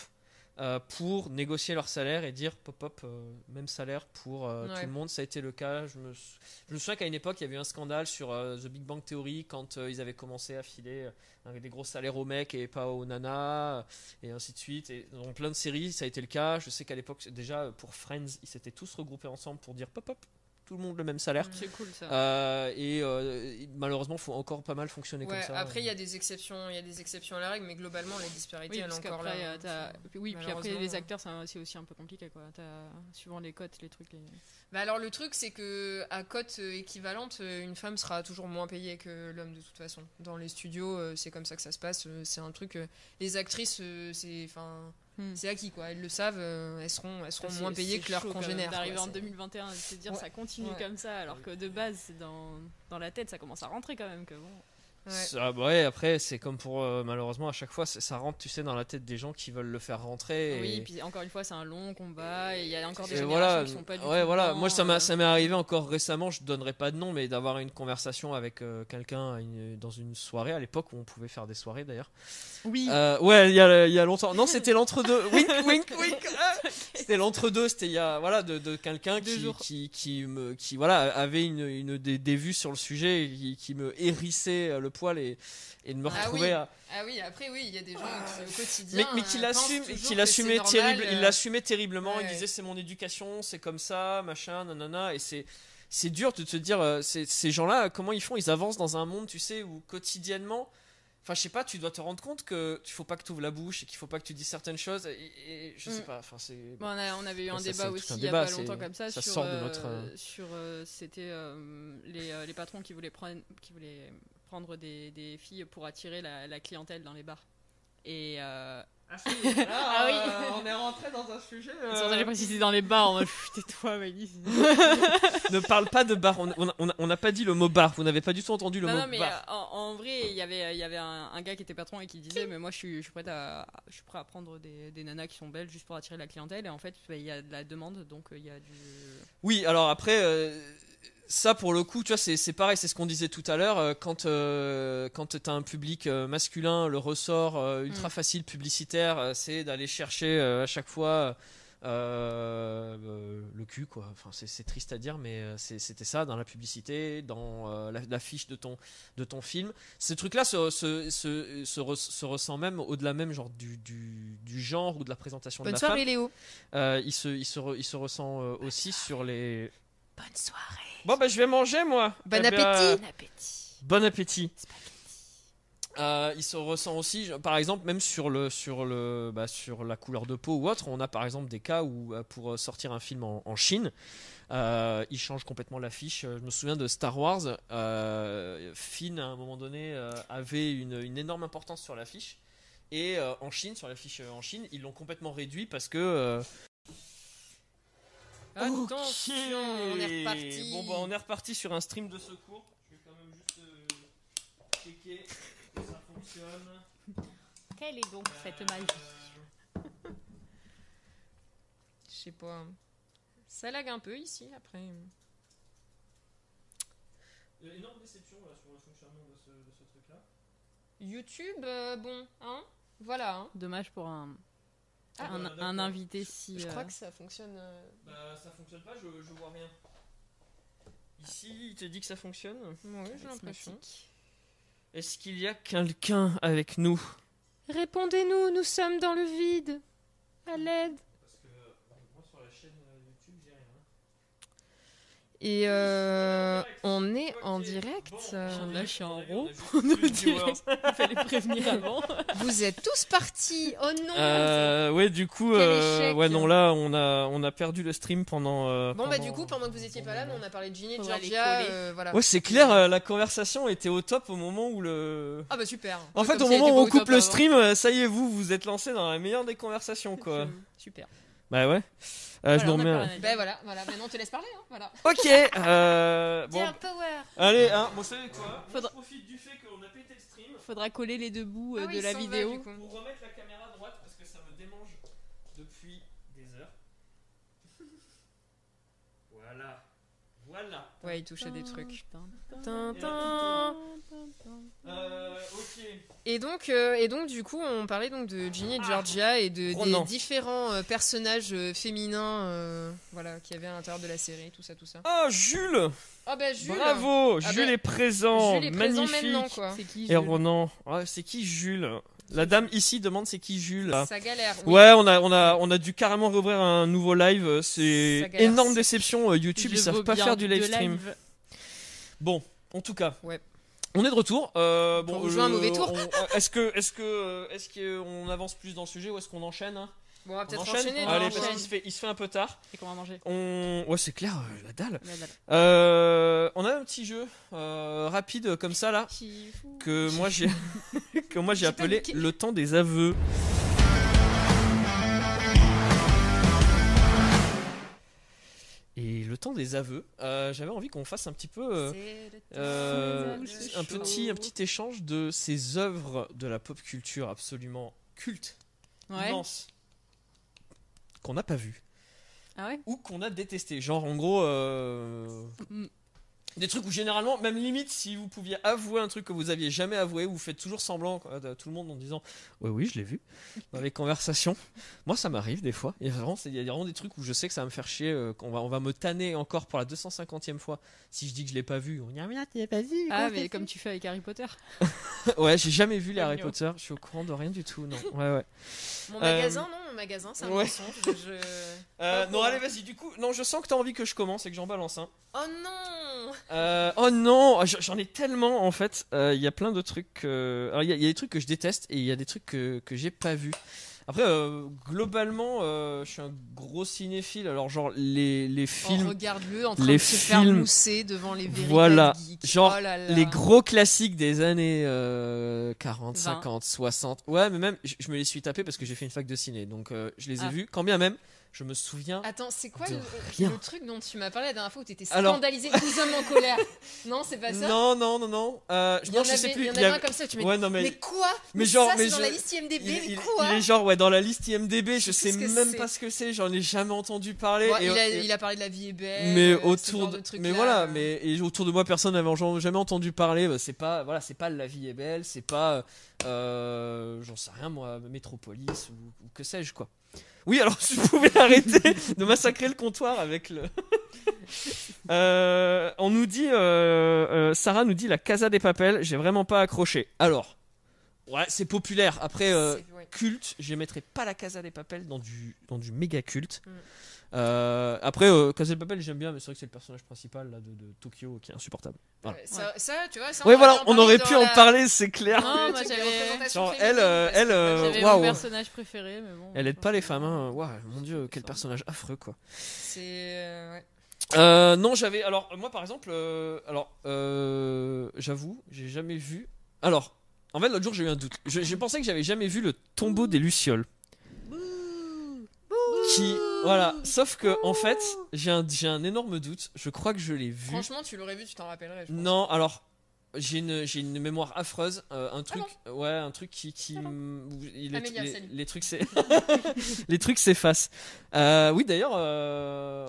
pour négocier leur salaire et dire pop pop même salaire pour Ouais. tout le monde. Ça a été le cas. Je me, sou- je me souviens qu'à une époque il y avait eu un scandale sur The Big Bang Theory quand ils avaient commencé à filer euh, des gros salaires aux mecs et pas aux nanas et ainsi de suite. Et dans plein de séries ça a été le cas. Je sais qu'à l'époque déjà pour Friends ils s'étaient tous regroupés ensemble pour dire pop pop tout le monde le même salaire C'est cool ça. Euh, et euh, malheureusement faut encore pas mal fonctionner Ouais, comme ça après, il y a des exceptions, il y a des exceptions à la règle, mais globalement, les disparités, Oui, elles parce sont encore là. euh, oui, puis après les acteurs, c'est aussi un peu compliqué quoi. T'as- Suivant les cotes, les trucs. les- Bah alors le truc c'est que à cote euh, équivalente, euh, une femme sera toujours moins payée que l'homme de toute façon. Dans les studios, euh, c'est comme ça que ça se passe. euh, C'est un truc. euh, les actrices, euh, c'est enfin, Hmm. c'est acquis quoi. Elles le savent. euh, elles seront, elles seront moins payées que leurs congénères. D'arriver en c'est- 2021 et de se dire Ouais. ça continue Ouais. comme ça, alors que de base, c'est dans, dans la tête, ça commence à rentrer quand même. Que bon. Ouais, après, c'est comme pour. euh, malheureusement, à chaque fois, ça rentre, tu sais, dans la tête des gens qui veulent le faire rentrer. et- Oui, puis encore une fois, c'est un long combat et il y a encore des Et générations voilà, qui sont pas du ouais, tout voilà. Moi, ça euh. m'est arrivé encore récemment. Je donnerai pas de nom, mais d'avoir une conversation avec euh, quelqu'un dans une soirée à l'époque où on pouvait faire des soirées d'ailleurs. Oui. Euh, ouais, il y a, y a longtemps. Non, c'était l'entre-deux. wink, wink, wink. C'était l'entre-deux. C'était il y a, voilà, de, de quelqu'un qui, qui, qui me, qui, voilà, avait une, une des, des vues sur le sujet, et qui, qui me hérissait euh, le poil et, et de me Ah retrouver oui. à. Ah oui, après, oui, il y a des gens qui, au Mais, quotidien. mais qu'il euh, assume, pensent toujours qu'il que assumait c'est normal, terrible, il l'assumait terriblement. ouais, Il disait c'est mon éducation, c'est comme ça, machin, nanana. Et c'est c'est dur de te dire euh, ces gens-là comment ils font? Ils avancent dans un monde, tu sais, où quotidiennement. Enfin, je sais pas, tu dois te rendre compte que il faut pas que tu ouvres la bouche et qu'il faut pas que tu dises certaines choses. Et, et je sais Mm. pas, enfin, c'est. Bon, on, avait eu un ça, débat aussi un il y a pas longtemps comme ça, ça sur, sort de euh, notre, euh, sur euh, c'était les, les patrons qui voulaient prendre qui voulaient prendre des, des filles pour attirer la, la clientèle dans les bars. Et euh, Ah, oui. euh, on est rentré dans un sujet. euh, c'est pour ça que j'ai précisé dans les bars tais-toi Maggie. ne parle pas de bar. On- on- on- On n'a pas dit le mot bar. Vous n'avez pas du tout entendu le Non, mot non, mais bar. euh, en, en vrai, il y avait, il y avait un, un gars qui était patron et qui disait Mais moi, je suis, je suis, prêt à, je suis prêt à prendre des, des nanas qui sont belles juste pour attirer la clientèle. Et en fait, bah, il y a de la demande, donc il y a du. Oui, alors après, euh, ça pour le coup, tu vois, c'est pareil, c'est ce qu'on disait tout à l'heure. euh, quand euh, quand tu as un public euh, masculin, le ressort euh, ultra Mm. facile publicitaire, c'est d'aller chercher euh, à chaque fois. le cul quoi enfin c'est- triste à dire mais c'était ça dans la publicité dans la- l'affiche de ton de ton film ces trucs là se, se, se, se, re- se ressent même au-delà même genre du, du, du genre ou de la présentation Bonne de la soirée, femme Léo. Il se il se, re- il se ressent aussi sur les Bonne soirée. Bon bah je vais manger moi. Bon Eh bien, euh, appétit. appétit. bon appétit. Euh, il se ressent aussi, par exemple, même sur le sur le bah, sur la couleur de peau ou autre. On a par exemple des cas où euh, pour sortir un film en, en Chine, euh, ils changent complètement l'affiche. Euh, Je me souviens de Star Wars. Euh, Finn à un moment donné euh, avait une, une énorme importance sur l'affiche. Et euh, en Chine, sur l'affiche euh, en Chine, ils l'ont complètement réduit parce que euh, Attention, on est reparti. Bon, bah, on est reparti sur un stream de secours. Je vais quand même juste euh, checker que ça fonctionne. Quelle est donc cette magie Euh, Je sais pas. Ça lag un peu ici après. euh, énorme déception là, sur le fonctionnement de ce, de ce truc-là. YouTube, euh, bon, hein Voilà. hein. Dommage pour un, Ah, un, invité si. Je euh, crois que ça fonctionne. euh, Bah, ça fonctionne pas, je, je vois rien. Ici, il te dit que ça fonctionne. Ouais, j'ai l'impression. Est-ce qu'il y a quelqu'un avec nous? Répondez-nous, nous sommes dans le vide. À l'aide. Parce que moi, sur la chaîne YouTube, j'ai rien. Et euh, on est en direct. Bon, euh, on là, a- je suis en on a vu, roue. on a juste On plus est de viewers. direct. Il fallait prévenir avant. Vous êtes tous partis. Oh non. Euh, ouais, du coup, euh, ouais, non, là, on a, on a perdu le stream pendant. euh, Bon bah pendant- du coup pendant que vous étiez pas là, on a parlé de Ginny de Georgia, euh, voilà. Ouais, c'est clair, la conversation était au top au moment où le. Ah bah super. En fait, comme au moment où on coupe top le stream, ça y est, vous, vous êtes lancé dans la meilleure des conversations, quoi. Super. Bah ouais. Euh, je Voilà, nous remets. dire. Ben voilà, voilà. Maintenant on te laisse parler, hein, voilà. Ok. Euh, bon, Tiens, power. allez, hein. Bon, vous savez quoi Faudra- Je profite du fait qu'on a pété le stream Faudra coller les deux bouts euh, Ah oui, de la va, vidéo. coup. pour remettre la caméra à droite parce que ça me démange depuis des heures. voilà. Voilà. Ouais, il touche à des trucs. Tintin. Euh, ok. Et donc, euh, et donc du coup, on parlait donc de Ginny et Georgia et de, Ronan. des différents euh, personnages féminins, euh, voilà, qu'il y avait à l'intérieur de la série, tout ça, tout ça. Ah, Jules Ah bah Jules. Bravo Ah Jules ben, est présent Jules est présent Magnifique maintenant quoi. C'est qui Et Jules? Ronan. C'est qui Jules? La dame ici demande c'est qui Jules là. Ça galère. oui. Ouais, on a, on, a, on a dû carrément rouvrir un nouveau live. euh, C'est énorme déception. euh, YouTube, Je ils savent pas faire du live stream. live. Bon, en tout cas. Ouais. On est de retour. Euh, bon, vous jouer un mauvais tour. on- euh, Est-ce que, est-ce que, euh, est-ce qu'on avance plus dans le sujet ou est-ce qu'on enchaîne hein? Bon, on va peut-être enchaîne enchaîner. Allez, non, parce qu'il se fait, il se fait un peu tard. Et qu'on va manger On, ouais, c'est clair, euh, la dalle. La dalle. Euh, on a un petit jeu euh, rapide comme ça là que moi j'ai que moi j'ai appelé le temps des aveux. et le temps des aveux. J'avais envie qu'on fasse un petit peu un petit un petit échange de ces œuvres de la pop culture absolument cultes, Ouais. immenses, qu'on n'a pas vues Ah ouais ou qu'on a détesté. Genre en gros euh, Mm. des trucs où généralement, même limite, si vous pouviez avouer un truc que vous aviez jamais avoué, vous faites toujours semblant à tout le monde en disant ouais oui je l'ai vu dans les conversations. Moi ça m'arrive des fois. Il y a vraiment, c'est- il y a vraiment des trucs où je sais que ça va me faire chier, euh, qu'on va on va me tanner encore pour la 250e fois si je dis que je l'ai pas vu. On va dire mais là tu l'as pas vu. Ah, mais comme tu fais avec Harry Potter. Ouais j'ai jamais vu les Harry. Potter. Je suis au courant de rien du tout non. Ouais ouais. Mon Euh, magasin, non, mon magasin, c'est un ouais. mensonge. Je... Euh, non allez vas-y du coup non je sens que t'as envie que je commence et que j'en balance un. Oh non Euh, oh non, oh, j- j'en ai tellement en fait. Euh, Il y a plein de trucs. Alors il y, a- il y a des trucs que je déteste et il y a des trucs que, que j'ai pas vus. Après, euh, globalement, euh, je suis un gros cinéphile. Alors genre les, les Oh, films, regarde-le en train les de se faire films- mousser devant les véritables Voilà. geeks. Genre, Oh là là. les gros classiques des années euh, 40, 20. 50, 60. Ouais, mais même je, je me les suis tapés parce que j'ai fait une fac de ciné, donc euh, je les ai Ah. vus. Quand bien même, je me souviens. Attends, c'est quoi le, rien. le truc dont tu m'as parlé la dernière fois où t'étais Alors- scandalisé, tous hommes en colère Non, c'est pas ça Non, non, non, non. Euh, Il y non, en je avait, sais plus. il y en il avait un comme ça, tu Ouais, non mais. mais quoi mais genre, ça, mais dans la liste IMDB, Il, mais il- quoi il est genre ouais dans la liste IMDB, je sais même pas ce que c'est, j'en ai jamais entendu parler. Bon, et, il, a, et- il a parlé de la vie est belle. mais euh, autour de, mais là. voilà, mais et autour de moi personne n'avait jamais entendu parler. bah, c'est pas voilà, c'est pas la vie est belle, c'est pas euh, j'en sais rien moi, Métropolis ou, ou que sais-je quoi. Oui, alors si vous pouvez arrêter de massacrer le comptoir avec le. Euh, on nous dit, euh, euh, Sarah nous dit la Casa des Papels. J'ai vraiment pas accroché. Alors, ouais, c'est populaire. Après, euh, culte, je mettrais pas la Casa des Papels dans du, dans du méga culte. Mm. Euh, après, euh, Papels, j'aime bien, mais c'est vrai que c'est le personnage principal là, de, de Tokyo qui est insupportable. Voilà. Ouais, ça, ça, tu vois, ça, Oui, on voilà, aurait on aurait pu en la- parler, c'est clair. Non, moi, Genre, elle, euh, elle, euh, mon personnage préféré, mais bon. Elle aide pas les femmes, hein. Waouh, mon dieu, quel personnage affreux quoi. C'est. euh, ouais. Euh, non, j'avais. Alors, moi par exemple, euh, alors, euh, j'avoue, j'ai jamais vu. Alors, en fait, l'autre jour, j'ai eu un doute. Je- J'ai pensé que j'avais jamais vu le tombeau des Lucioles. Qui. Voilà. Sauf que, en fait, j'ai un, j'ai un énorme doute. Je crois que je l'ai vu. Franchement, tu l'aurais vu, tu t'en rappellerais. je pense. Non, alors. J'ai une, j'ai une mémoire affreuse. euh, Ah un truc, ouais, un truc qui, qui, m- où il- les, trucs, c'est, les trucs s'effacent. Euh, oui, d'ailleurs, euh,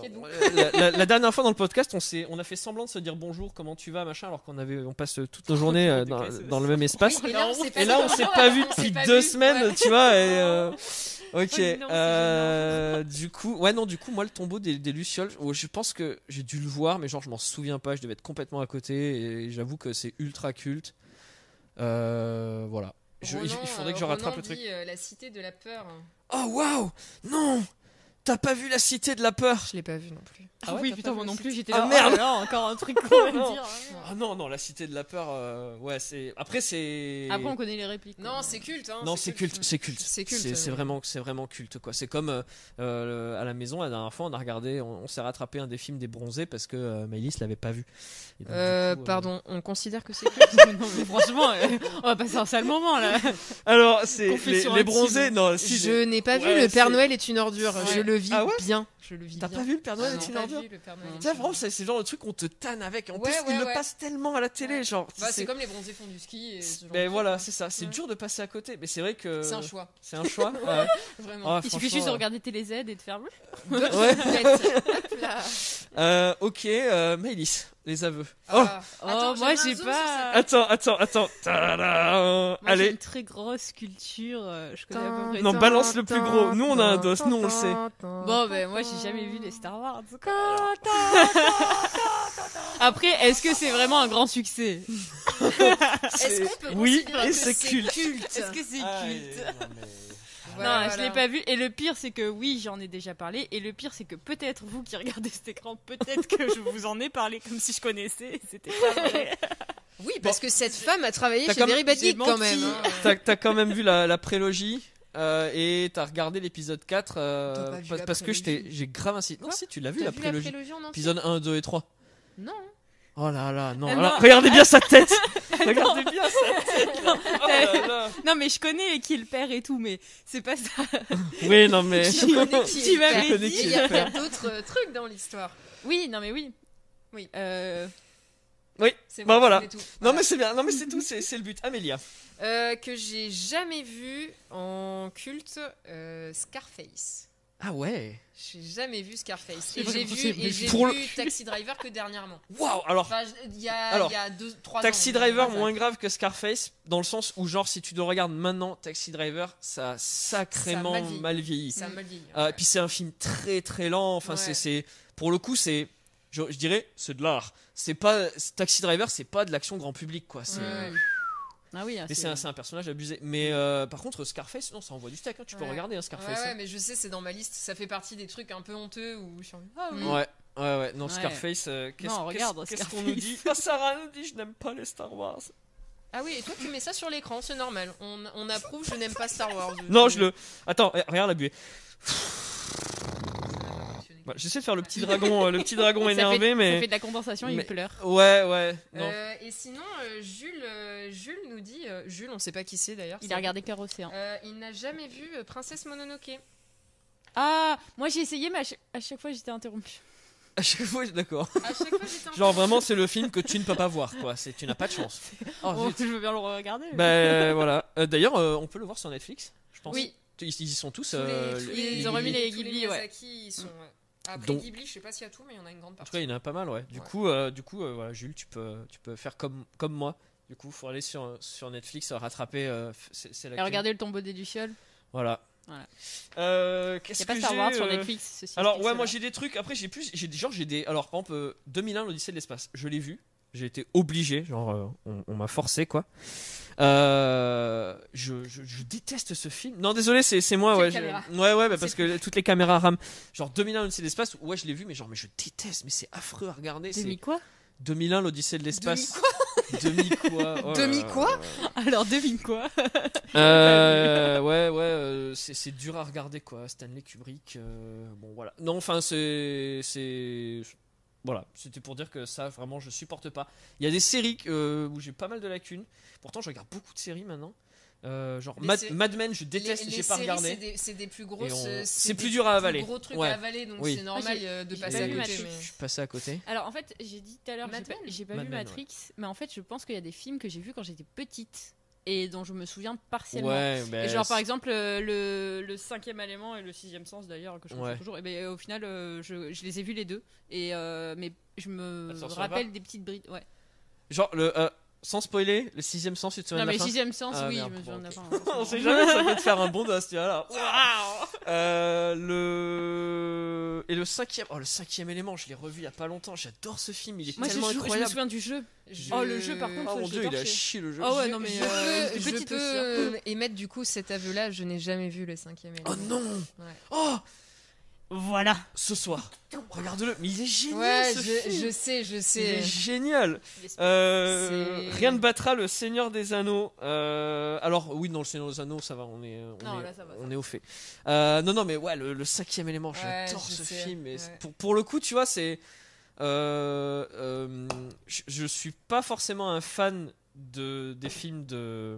la, la- la dernière fois dans le podcast, on s'est, on a fait semblant de se dire bonjour, comment tu vas, machin, alors qu'on avait, on passe toutes nos journées dans, dans le même espace. Oui, mais là, on s'est pas Et là, on s'est pas vu depuis pas deux vu, semaines, ouais. tu vois. Et, euh, Ok. Oh non, euh, du coup, ouais, non, du coup, moi, le tombeau des, des lucioles, oh, je pense que j'ai dû le voir, mais genre, je m'en souviens pas. Je devais être complètement à côté, et j'avoue que c'est ultra culte. Euh, voilà. Je- Ronan, il faudrait que je euh, rattrape Ronan le truc. dit, euh, la cité de la peur. Oh waouh, non, t'as pas vu la cité de la peur? Je l'ai pas vu non plus. Ah ouais, oui, putain, moi non plus, j'étais Ah, là. merde. oh là là, encore un truc qu'on va dire. Ah non, non, la cité de la peur, euh, ouais, c'est. Après, c'est. Après, on connaît les répliques. Non, c'est culte. Hein, Non, c'est culte, c'est culte. C'est culte, C'est euh. vraiment, c'est vraiment culte quoi. C'est comme euh, euh, à la maison la dernière fois, on a regardé, on, on s'est rattrapé un des films des bronzés parce que euh, Maëlys l'avait pas vu. Donc, Euh, coup, euh, pardon, on considère que c'est culte. non, mais franchement, euh, on va passer un sale moment là. Alors, c'est les, bronzés. Non, si. je n'ai pas vu Ouais, Le Père Noël est une ordure. Ouais. Je le vis Ah ouais bien. Je le vis T'as bien. pas vu le Père Noël Ah est une pas ordure une vraiment, c'est c'est le genre de truc qu'on te tanne avec. En Ouais, plus, ouais, il le passe tellement à la télé, Ouais. genre. Bah, c'est- c'est comme les bronzés font du ski. et ce genre Ben de voilà, c'est ça. C'est Ouais. dur de passer à côté, mais c'est vrai que. C'est un choix, C'est un choix. ouais. vraiment. Ah, Il suffit juste de regarder TéléZ et de faire. Ouais. Euh, ok, euh, Maëlys, les aveux. Oh, Ah, Oh, attends, moi, j'ai pas- attends, attends, attends. Tadam Moi, j'ai Allez, une très grosse culture. euh, je connais à peu près. Non, balance le plus gros. Nous, on a un dos, nous, on le sait. Bon, ben moi, j'ai jamais vu les Star Wars. Après, est-ce que c'est vraiment un grand succès? Est-ce qu'on peut Oui, et c'est culte. Est-ce que c'est Ah, culte? Non, Voilà, je l'ai pas vu. Et le pire, c'est que oui, j'en ai déjà parlé. Et le pire, c'est que peut-être vous qui regardez cet écran, peut-être que je vous en ai parlé comme si je connaissais. C'était pas vrai. Oui, parce que cette femme a travaillé chez quand Geek quand menti. même. hein. T'as t'as quand même vu la, la prélogie euh, et t'as regardé l'épisode 4 euh, parce que prélogie. j'ai grave insisté. Non, si, tu l'as vu la vu la prélogie. prélogie Épisode 1, 2 et 3. Non. Oh là là, non. Alors, non. regardez bien sa tête Regardez bien sa tête. Oh là là. Non, mais je connais qui est le père et tout, mais c'est pas ça. Oui, non mais. Je connais qui Tu est m'avais le père. dit Il y a plein d'autres euh, trucs dans l'histoire. Oui, non mais oui. Oui. Euh, C'est Bah bon, voilà. c'est tout. Non Voilà. mais c'est bien, non mais c'est tout, c'est c'est le but. Amélia. Euh, que j'ai jamais vu en culte, euh, Scarface. Ah ouais. J'ai jamais vu Scarface. Et j'ai vu, et j'ai vu Taxi Driver que dernièrement. Waouh. Alors Enfin, il y a, Alors, y a deux, trois Taxi ans. Driver moins grave que Scarface dans le sens où genre si tu le regardes maintenant Taxi Driver ça a sacrément Ça a mal vieilli. mal vieilli. Ça a mal vieilli. Euh, ouais. puis c'est un film très très lent. Enfin Ouais. c'est c'est pour le coup c'est je, je dirais c'est de l'art. C'est pas Taxi Driver c'est pas de l'action grand public quoi. C'est Ouais. Ah oui, ah, mais c'est un, c'est un personnage abusé. Mais euh, par contre Scarface non ça envoie du steak. hein. Tu peux Ouais. regarder Ouais, Scarface. ouais, hein. mais je sais, c'est dans ma liste. Ça fait partie des trucs un peu honteux où je suis en- Ah oui. Ouais. Ouais, ouais, non, Ouais. Scarface, euh, qu'est-ce qu'on Scarface. nous dit Ah, Sarah nous dit Je n'aime pas les Star Wars. Ah oui, et toi tu mets ça sur l'écran, c'est normal. On, on approuve, je n'aime pas Star Wars. Non, je le. Attends, eh, regarde la buée. Ça n'a pas fonctionné. Bah, J'essaie de faire le petit dragon, euh, le petit dragon Ça fait- énervé, Ça mais. fait de la condensation et mais- il pleure. Ouais, ouais. Non. Euh, et sinon, euh, Jules, euh, Jules nous dit, euh, Jules, on sait pas qui c'est d'ailleurs. Il a regardé Cœur Océan. Euh, il n'a jamais vu euh, Princesse Mononoke. Ah, moi j'ai essayé, mais à chaque, à chaque fois j'étais interrompue. À chaque fois, d'accord. Genre vraiment, c'est le film que tu ne peux pas voir, quoi. C'est tu n'as pas de chance. Oh, Oh, je veux bien le regarder. mais- Bah euh, voilà. Euh, D'ailleurs, euh, on peut le voir sur Netflix, je pense. Oui, Ils, ils y sont tous. tous les- euh, tous les- les- Ils ont remis les Ghibli, ouais. Ils sont. ouais. Après Donc- Ghibli, je sais pas s'il y a tout, mais il y en a une grande En partie. tout cas, il y en a pas mal, ouais. Du Ouais. coup, euh, du coup, euh, voilà, Jules, tu peux, tu peux faire comme, comme moi. Du coup, faut aller sur, sur Netflix, euh, rattraper. euh, c'est c'est Et regardez le tombeau des Lucioles. Voilà. Voilà. Euh, Qu'est-ce que Star j'ai, Wars sur Netflix. Ceci Alors ouais, moi j'ai des trucs. Après j'ai plus, j'ai genre j'ai des. Alors par exemple, euh, 2001 l'Odyssée de l'espace. Je l'ai vu. J'ai été obligé. Genre euh, on, on m'a forcé quoi. Euh, je, je, je déteste ce film. Non désolé, c'est c'est moi ouais. je- ouais ouais, bah, parce que toutes les caméras rament. Genre 2001 l'Odyssée de l'espace. Ouais je l'ai vu, mais genre mais je déteste. Mais c'est affreux à regarder. C'est Demi quoi? 2001 l'Odyssée de l'espace. Demi quoi? Oh Demi quoi? là là. Alors devine quoi? Euh, ouais, ouais, euh, c'est c'est dur à regarder quoi. Stanley Kubrick, euh, bon voilà. Non, enfin c'est, c'est, voilà, c'était pour dire que ça vraiment je supporte pas. Il y a des séries euh, où j'ai pas mal de lacunes. Pourtant, je regarde beaucoup de séries maintenant. Euh, genre Mad, Men, je déteste, j'ai pas regardé. c'est des- C'est des plus grosses. On- euh, c'est plus dur à avaler. gros trucs Ouais. à avaler, donc Oui. c'est normal euh, de passer pas à côté. Mais- Je suis passé à côté. Alors en fait, j'ai dit tout à l'heure, j'ai Mad pas, Men j'ai pas Mad vu Matrix, mais en fait, je pense qu'il y a des films que j'ai vus quand j'étais petite et dont je me souviens partiellement. Ouais, Et genre par exemple euh, le, le cinquième élément et le sixième sens d'ailleurs que je Ouais. toujours et ben au final euh, je, je les ai vus les deux et euh, mais je me rappelle des petites brides ouais genre le, euh, sans spoiler, le sixième sens, tu te souviens non de mais fin sixième sens Ah, oui merde, je me souviens de la bon, fin On sait jamais, ça peut te faire un bon dos, tu vois là. Euh, le et le cinquième, oh le cinquième élément, je l'ai revu il y a pas longtemps. J'adore ce film, il est moi je, tellement je me incroyable. souviens du jeu Je- oh le jeu par contre Oh mon je dieu, l'ai il a torché. chié le jeu. Ah ouais, non, mais, je euh, peux, je petite peux, émettre du coup cet aveu-là. Je n'ai jamais vu le cinquième élément. Oh non Ouais. Oh voilà Ce soir, regarde-le, mais il est génial Ouais, ce je, film. je sais, je Il est sais. génial. Euh, rien ne battra le Seigneur des Anneaux. Euh, alors oui, non, le Seigneur des Anneaux, ça va, on est, on Non, est, là, ça va, on est au fait. Euh, non, non, mais ouais, le, le cinquième élément, Ouais, j'adore ce sais, film. Et ouais. c'est- pour, pour le coup, tu vois, c'est, euh, euh, je, je suis pas forcément un fan de des films de.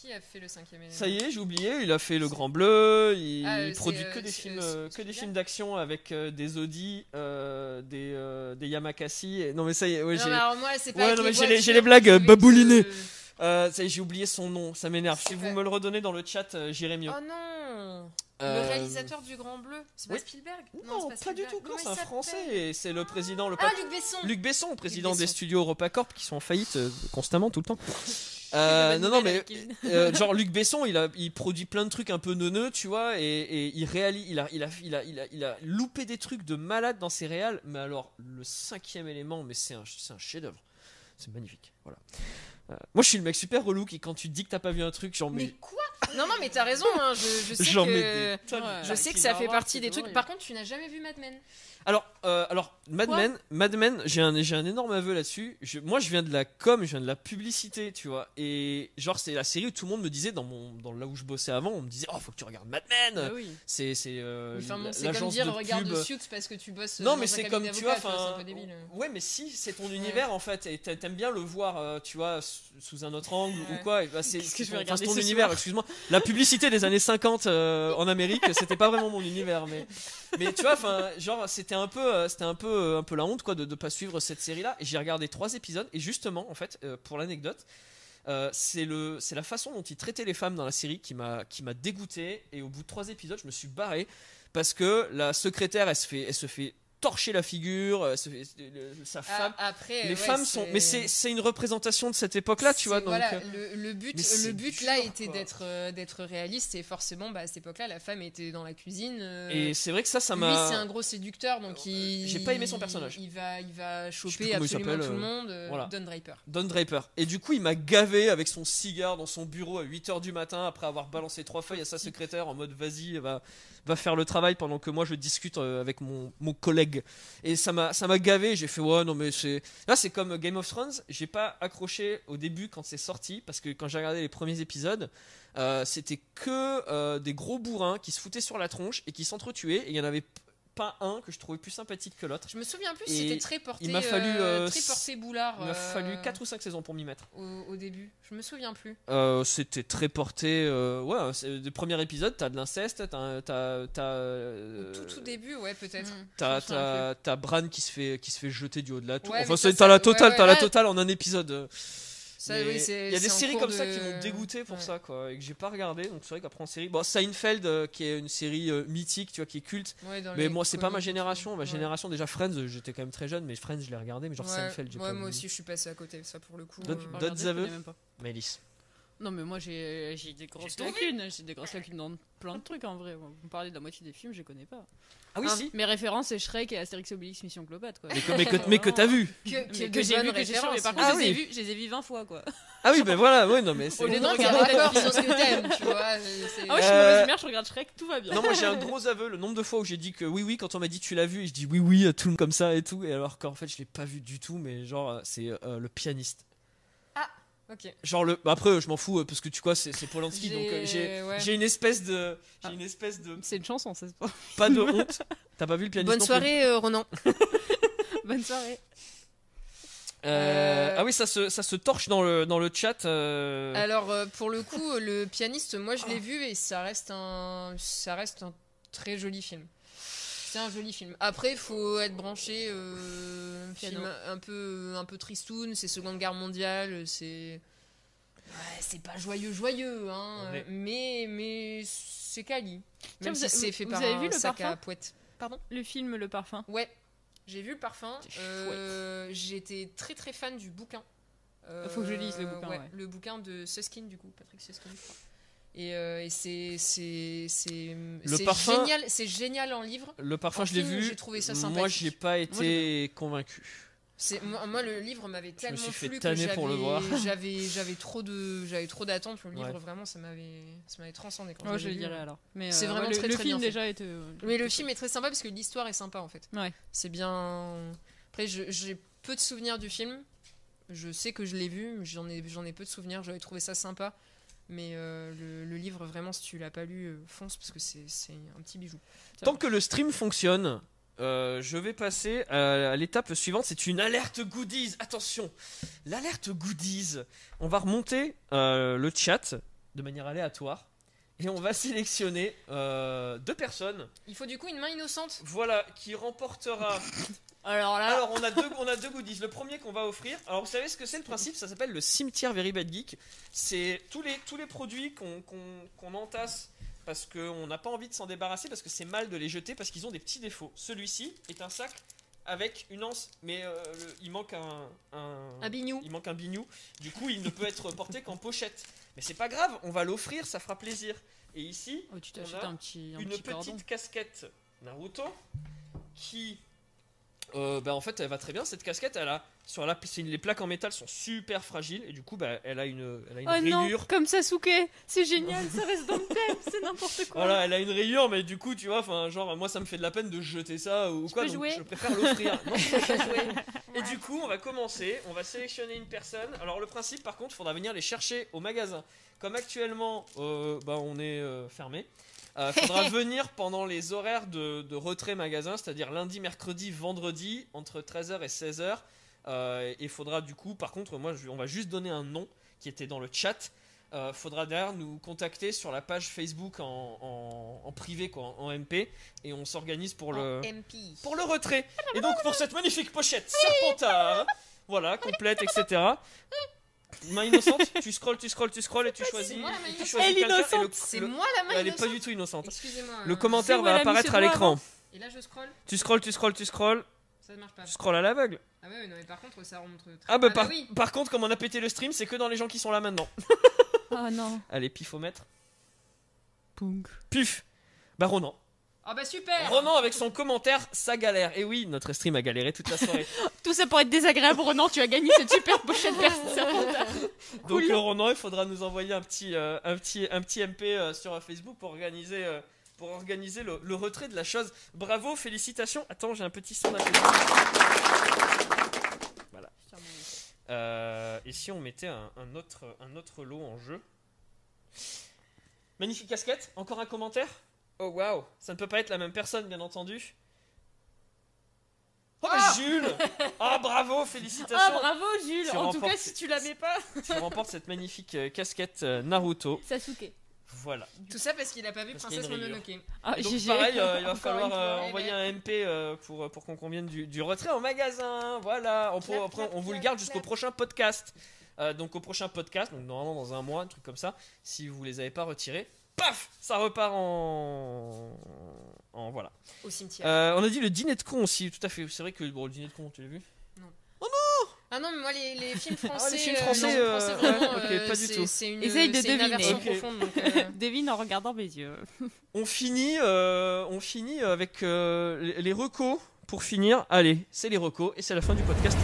Qui a fait le cinquième élément Ça y est, j'ai oublié. Il a fait Le Grand Bleu. Il, Ah, produit que euh, des films, euh, que des Spielberg films d'action avec euh, des Audi, euh, des euh, des Yamakasi. Et- Non mais ça y est, ouais, j'ai. mais alors moi, c'est pas Ouais, les mais j'ai les- les blagues, baboulinées. te- ça y est, j'ai oublié son nom, ça m'énerve. Si vous me le redonnez dans le chat, j'irai mieux. Oh non Le réalisateur du Grand Bleu, c'est pas oui. Spielberg? Non, pas, du Spielberg. tout. C'est un français et c'est le président. Le Ah, Luc Besson Luc Besson, président Besson. des studios EuropaCorp qui sont en faillite constamment, tout le temps. Euh, non, non, mais Kevin. euh, genre Luc Besson, il a, il produit plein de trucs un peu neuneux, tu vois, et, et il réalise, il a, il a, il a, il a, il a loupé des trucs de malade dans ses réals. Mais alors, le cinquième élément, mais c'est un, un chef-d'œuvre. C'est magnifique, voilà. Euh, moi, je suis le mec super relou qui, quand tu dis que t'as pas vu un truc, genre, Mais mais, quoi? Non, non, mais t'as raison, hein, je, je sais j'en que... des. Je sais que ça fait partie des trucs. Par contre, tu n'as jamais vu Mad Men Alors, euh, alors Mad Men, Mad Men, j'ai un, j'ai un énorme aveu là-dessus. Je- moi, je viens de la com, je viens de la publicité, tu vois. Et genre, c'est la série où tout le monde me disait, dans, mon, dans là où je bossais avant, on me disait, oh, faut que tu regardes Mad Men. Ah oui. C'est, c'est euh, Enfin, bon, la- c'est comme l'agence dire de regarde pub. Suits parce que tu bosses Non, dans mais un c'est comme tu vois, enfin, peu débile. ouais, mais si, c'est ton univers en fait, et t'a- t'aimes bien le voir, euh, tu vois, sous- un autre angle ou quoi. bah, c'est ton- univers. Excuse-moi. La publicité des années 50 euh, en Amérique, c'était pas vraiment mon univers, mais, tu vois, genre, c'était un peu, euh, c'était un peu, euh, un peu la honte, quoi, de, de pas suivre cette série-là. Et j'ai regardé trois épisodes, et justement, en fait, pour l'anecdote, c'est la façon dont ils traitaient les femmes dans la série qui m'a, qui m'a dégoûté. Et au bout de trois épisodes, je me suis barré parce que la secrétaire, elle se fait, elle se fait torcher la figure, le- sa femme. Ah, après, les ouais, femmes sont, mais c'est, c'est une représentation de cette époque-là, tu C'est- vois. Donc, voilà, euh, le, le but, mais c'est le but dur, là était quoi. d'être euh, d'être réaliste et forcément bah, à cette époque-là la femme était dans la cuisine. euh, et c'est vrai que ça, ça lui m'a. c'est un gros séducteur donc il. j'ai pas aimé son personnage. Il va il va sais plus choper comment il absolument s'appelle, tout le euh, monde. euh, voilà. Don Draper. Don Draper. Et du coup, il m'a gavé avec son cigare dans son bureau à 8h du matin après avoir balancé trois feuilles à sa secrétaire en mode vas-y, va, va faire le travail pendant que moi je discute euh, avec mon, mon collègue. Et ça m'a gavé, j'ai fait ouais, non mais c'est là c'est comme Game of Thrones, j'ai pas accroché au début quand c'est sorti parce que quand j'ai regardé les premiers épisodes, euh, c'était que euh, des gros bourrins qui se foutaient sur la tronche et qui s'entretuaient. Et il y en avait pas un que je trouvais plus sympathique que l'autre. Je me souviens plus, Et c'était très porté. il m'a fallu, euh, euh, très porté boulard. Il m'a euh, fallu 4 ou 5 saisons pour m'y mettre. au, au début. Je me souviens plus. Euh, c'était très porté. euh, ouais, c'est- le premier épisode, t'as de l'inceste, t'as, t'as, t'as, euh, Au tout tout début, ouais peut-être. Mm. t'as, Bran qui se fait, qui se fait jeter du haut de la tour. Ouais, enfin, mais c'est- ça, t'as la totale, ouais, t'as ouais, la totale en un épisode. Ça, oui, il y a des séries comme ça qui m'ont dégoûté pour Ouais. ça, quoi, et que j'ai pas regardé. Donc c'est vrai qu'après en série, bon, Seinfeld, euh, qui est une série euh, mythique, tu vois, qui est culte. Ouais, Mais moi, c'est pas ma génération. Ma Ouais. génération, déjà Friends, j'étais quand même très jeune, mais Friends, je l'ai regardé, mais genre Ouais, Seinfeld, j'ai ouais, pas moi aussi, je suis passé à côté, ça pour le coup. D'autres- euh, aveux. Maëlys. Non, mais moi j'ai j'ai des grosses lacunes. J'ai des grosses lacunes dans plein de trucs en vrai. Vous me parlez de la moitié des films, je les connais pas. Ah oui, Un- si. Mes références, c'est Shrek et Astérix et Obélix Mission Cléopâtre. Quoi. Mais que, mais que, mais que t'as vu. Que, j'ai vu, que j'ai mais par contre, Ah je, les ai oui. vus, je les ai vus 20 fois quoi. Ah oui, ben voilà, ouais, non, mais c'est. Au lieu de regarder la sur ce que t'aimes, tu vois. Ah ouais, je suis Euh, mauvaise humeur, je regarde Shrek, tout va bien. Non, moi j'ai un gros aveu. Le nombre de fois où j'ai dit que oui, oui, quand on m'a dit tu l'as vu, et je dis oui, oui, à tout le monde comme ça et tout. Et alors qu'en fait, je l'ai pas vu du tout, mais genre, euh, c'est euh, le pianiste. Ok. Genre, le. bah, après, je m'en fous euh, parce que tu vois, c'est c'est Polanski, donc euh, j'ai. ouais. J'ai une espèce de. J'ai Ah. une espèce de. C'est une chanson, ça. Pas de honte. T'as pas vu le pianiste Bonne soirée, euh, Ronan. Bonne soirée. Euh, Ah oui, ça se, ça se torche dans le, dans le chat. Alors, pour le coup, le pianiste, moi je l'ai vu et ça reste un, ça reste un très joli film. C'est un joli film. Après, il faut être branché. Euh, film un peu, un peu tristoun. C'est Seconde Guerre mondiale. C'est, ouais, c'est pas joyeux, joyeux, hein. Ouais. Mais, mais c'est quali. Même si c'est fait vous par avez un vu le sac à poète. Pardon? Le film Le Parfum. Ouais, j'ai vu le parfum. Euh, J'étais très très fan du bouquin. Euh, Faut que je lise le bouquin, ouais. Le bouquin de Suskin, du coup, Patrick Suskin, je crois. Et, euh, et c'est c'est c'est c'est parfum- génial, c'est génial en livre. Le parfum, en je l'ai vu. j'ai trouvé ça Moi, j'ai pas été convaincu. Moi, moi, le livre m'avait tellement suis fait plu que pour le voir. j'avais j'avais trop de j'avais trop d'attentes. Le livre Ouais. vraiment ça m'avait ça m'avait transcendé quand Ouais, je le alors. Mais C'est euh, vraiment ouais, le, très, le très film bien déjà était. euh, Mais le film est très sympa parce que l'histoire est sympa en fait. Ouais. C'est bien. Après, j'ai peu de souvenirs du film. Je sais que je l'ai vu, mais j'en ai, j'en ai peu de souvenirs. J'avais trouvé ça sympa. Mais euh, le, le livre, vraiment, si tu l'as pas lu, euh, fonce parce que c'est un petit bijou. Tant que le stream fonctionne, euh, je vais passer à, à l'étape suivante. C'est une alerte goodies. Attention, l'alerte goodies. On va remonter le chat de manière aléatoire et on va sélectionner deux personnes. Il faut du coup une main innocente. Voilà, qui remportera. Alors là, Alors, on a deux, on a deux goodies. Le premier qu'on va offrir. Alors, vous savez ce que c'est le principe? Ça s'appelle le cimetière Very Bad Geek. C'est tous les, tous les produits qu'on entasse parce qu'on n'a pas envie de s'en débarrasser parce que c'est mal de les jeter parce qu'ils ont des petits défauts. Celui-ci est un sac avec une anse, mais euh, le- il manque un, un, Un bignou. il manque un bignou. Du coup, il ne peut être porté qu'en pochette. Mais c'est pas grave, on va l'offrir, ça fera plaisir. Et ici, oh, tu on a un petit, un une petit petite casquette Naruto qui euh, bah en fait elle va très bien cette casquette elle a sur la les plaques en métal sont super fragiles et du coup bah elle a une elle a une Oh non, rayure comme Sasuke, c'est génial, ça reste dans le thème, c'est n'importe quoi. voilà elle a une rayure mais du coup tu vois enfin genre moi ça me fait de la peine de jeter ça ou quoi peux donc jouer. je préfère l'offrir. Non, je peux pas jouer. et du coup on va commencer on va sélectionner une personne. Alors le principe par contre il faudra venir les chercher au magasin. Comme actuellement euh, bah on est euh, fermé il faudra venir pendant les horaires de, de retrait magasin, c'est-à-dire lundi, mercredi, vendredi, entre 13h et 16h. Euh, et il faudra du coup, par contre, moi, je- on va juste donner un nom qui était dans le chat. euh, faudra d'ailleurs nous contacter sur la page Facebook en, en- en privé, quoi, en MP, et on s'organise pour le, MP. pour le retrait. Et donc pour cette magnifique pochette Serpentard, voilà, complète, etc. Main innocente, tu scrolles, tu scrolles, tu scrolles et tu choisis. moi la main et tu innocente. choisis Elle innocente. le- C'est le- moi la main Elle est innocente pas du tout innocente. Excusez-moi. Le euh, commentaire va apparaître à l'écran. Et là je scroll. Tu scrolles, tu scrolles, tu scrolles, Ça ne marche pas. tu scrolles à l'aveugle. Ah ouais, non mais par contre ça remonte très. Ah bah, par, oui. par contre, comme on a pété le stream, c'est que dans les gens qui sont là maintenant. Oh non. Allez, pifomètre. Punk. Puf Bah Ronan. Ah bah super. Ronan avec son commentaire, ça galère. Et oui, notre stream a galéré toute la soirée. Tout ça pour être désagréable, Ronan, tu as gagné cette super pochette. Donc le Ronan, il faudra nous envoyer un petit, euh, un petit, un petit MP euh, sur Facebook pour organiser, euh, pour organiser le, le retrait de la chose. Bravo, félicitations. Attends, j'ai un petit son. Voilà. Euh, et si on mettait un, un autre, un autre lot en jeu? Magnifique casquette. Encore un commentaire? Oh waouh, ça ne peut pas être la même personne, bien entendu. Oh, mais Jules Ah bravo, félicitations Ah bravo Jules Tu En tout cas, si tu la mets pas, Tu remportes cette magnifique euh, casquette euh, Naruto. Sasuke. Voilà. Tout ça parce qu'il a pas vu Parce qu'il y a Princesse une rayure. Mononoke. Ah, donc GG. pareil, euh, il va Encore falloir une fois. euh, Eh envoyer ben. un MP euh, pour, pour qu'on convienne du, du retrait en magasin. Voilà. On, Clap, après, clap, on vous le clap, garde jusqu'au clap. prochain podcast. Euh, donc au prochain podcast, donc normalement dans un mois, un truc comme ça. Si vous les avez pas retirés, paf, ça repart en, en voilà. Au cimetière. Euh, on a dit le dîner de con aussi, tout à fait. C'est vrai que bon, le dîner de con, tu l'as vu Ah non, mais moi les, les films français. Ah, les films euh, français, non, euh, français, vraiment, ok, euh, pas du c'est- tout. C'est une, Essaye de c'est une deviner. aversion Ok. profonde. donc, euh, Devine en regardant mes yeux. On finit, euh, on finit avec euh, les- les recos. Pour finir, allez, c'est les recos et c'est la fin du podcast.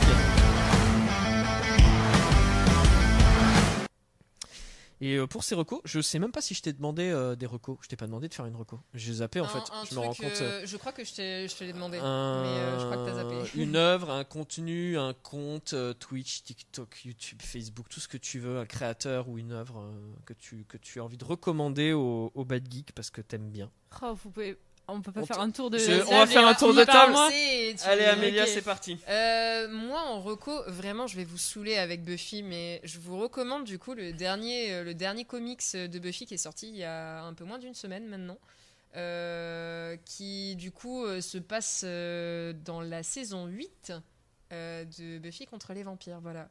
Et euh, pour ces recos, je sais même pas si je t'ai demandé euh, des recos. Je t'ai pas demandé de faire une reco. J'ai zappé en un- fait. un je me rends truc, compte. euh, je crois que je, te l'ai demandé. un- mais, euh, je crois que t'as zappé. Une œuvre, un contenu, un compte, euh, Twitch, TikTok, YouTube, Facebook, tout ce que tu veux, un créateur ou une œuvre euh, que, tu, que tu as envie de recommander au, au Bad Geek parce que t'aimes bien. Oh, vous pouvez... On peut pas On faire un tour de. Je- on va faire un tour de table. Allez Amélia, c'est parti. Euh, moi en reco, vraiment, je vais vous saouler avec Buffy, mais je vous recommande du coup le dernier, euh, le dernier comics de Buffy qui est sorti il y a un peu moins d'une semaine maintenant, euh, qui du coup se passe dans la saison 8 euh, de Buffy contre les vampires. Voilà,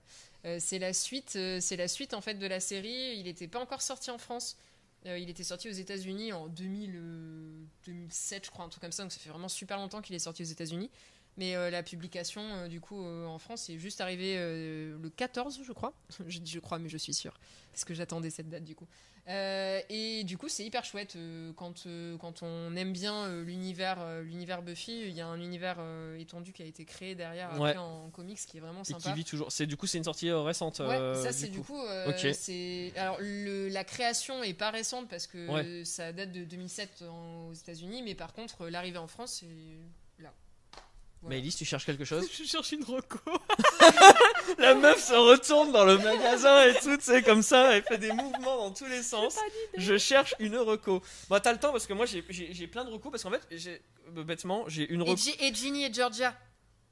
c'est la suite, c'est la suite en fait de la série. Il n'était pas encore sorti en France. Euh, il était sorti aux États-Unis en 2000, euh, 2007, je crois, un truc comme ça. Donc ça fait vraiment super longtemps qu'il est sorti aux États-Unis. Mais euh, la publication, euh, du coup, euh, en France, est juste arrivée le 14, je crois. je dis je crois, mais je suis sûre. Parce que j'attendais cette date, du coup. Et du coup, c'est hyper chouette. quand, quand on aime bien l'univers l'univers Buffy, il y a un univers étendu qui a été créé derrière après, Ouais. en comics qui est vraiment Et qui sympa. vit toujours. C'est du coup c'est une sortie récente. Ouais, ça c'est du coup. c'est alors le, la création est pas récente parce que Ouais. ça date de 2007 en- aux États-Unis, mais par contre l'arrivée en France c'est. Voilà. Maëlys, tu cherches quelque chose Je cherche une reco. La meuf se retourne dans le magasin et tout, tu sais, comme ça, elle fait des mouvements dans tous les sens. Je cherche une reco. Bon, t'as le temps parce que moi j'ai- j'ai j'ai plein de recos parce qu'en fait, j'ai euh, bêtement, j'ai une reco. Et Ginny et Georgia.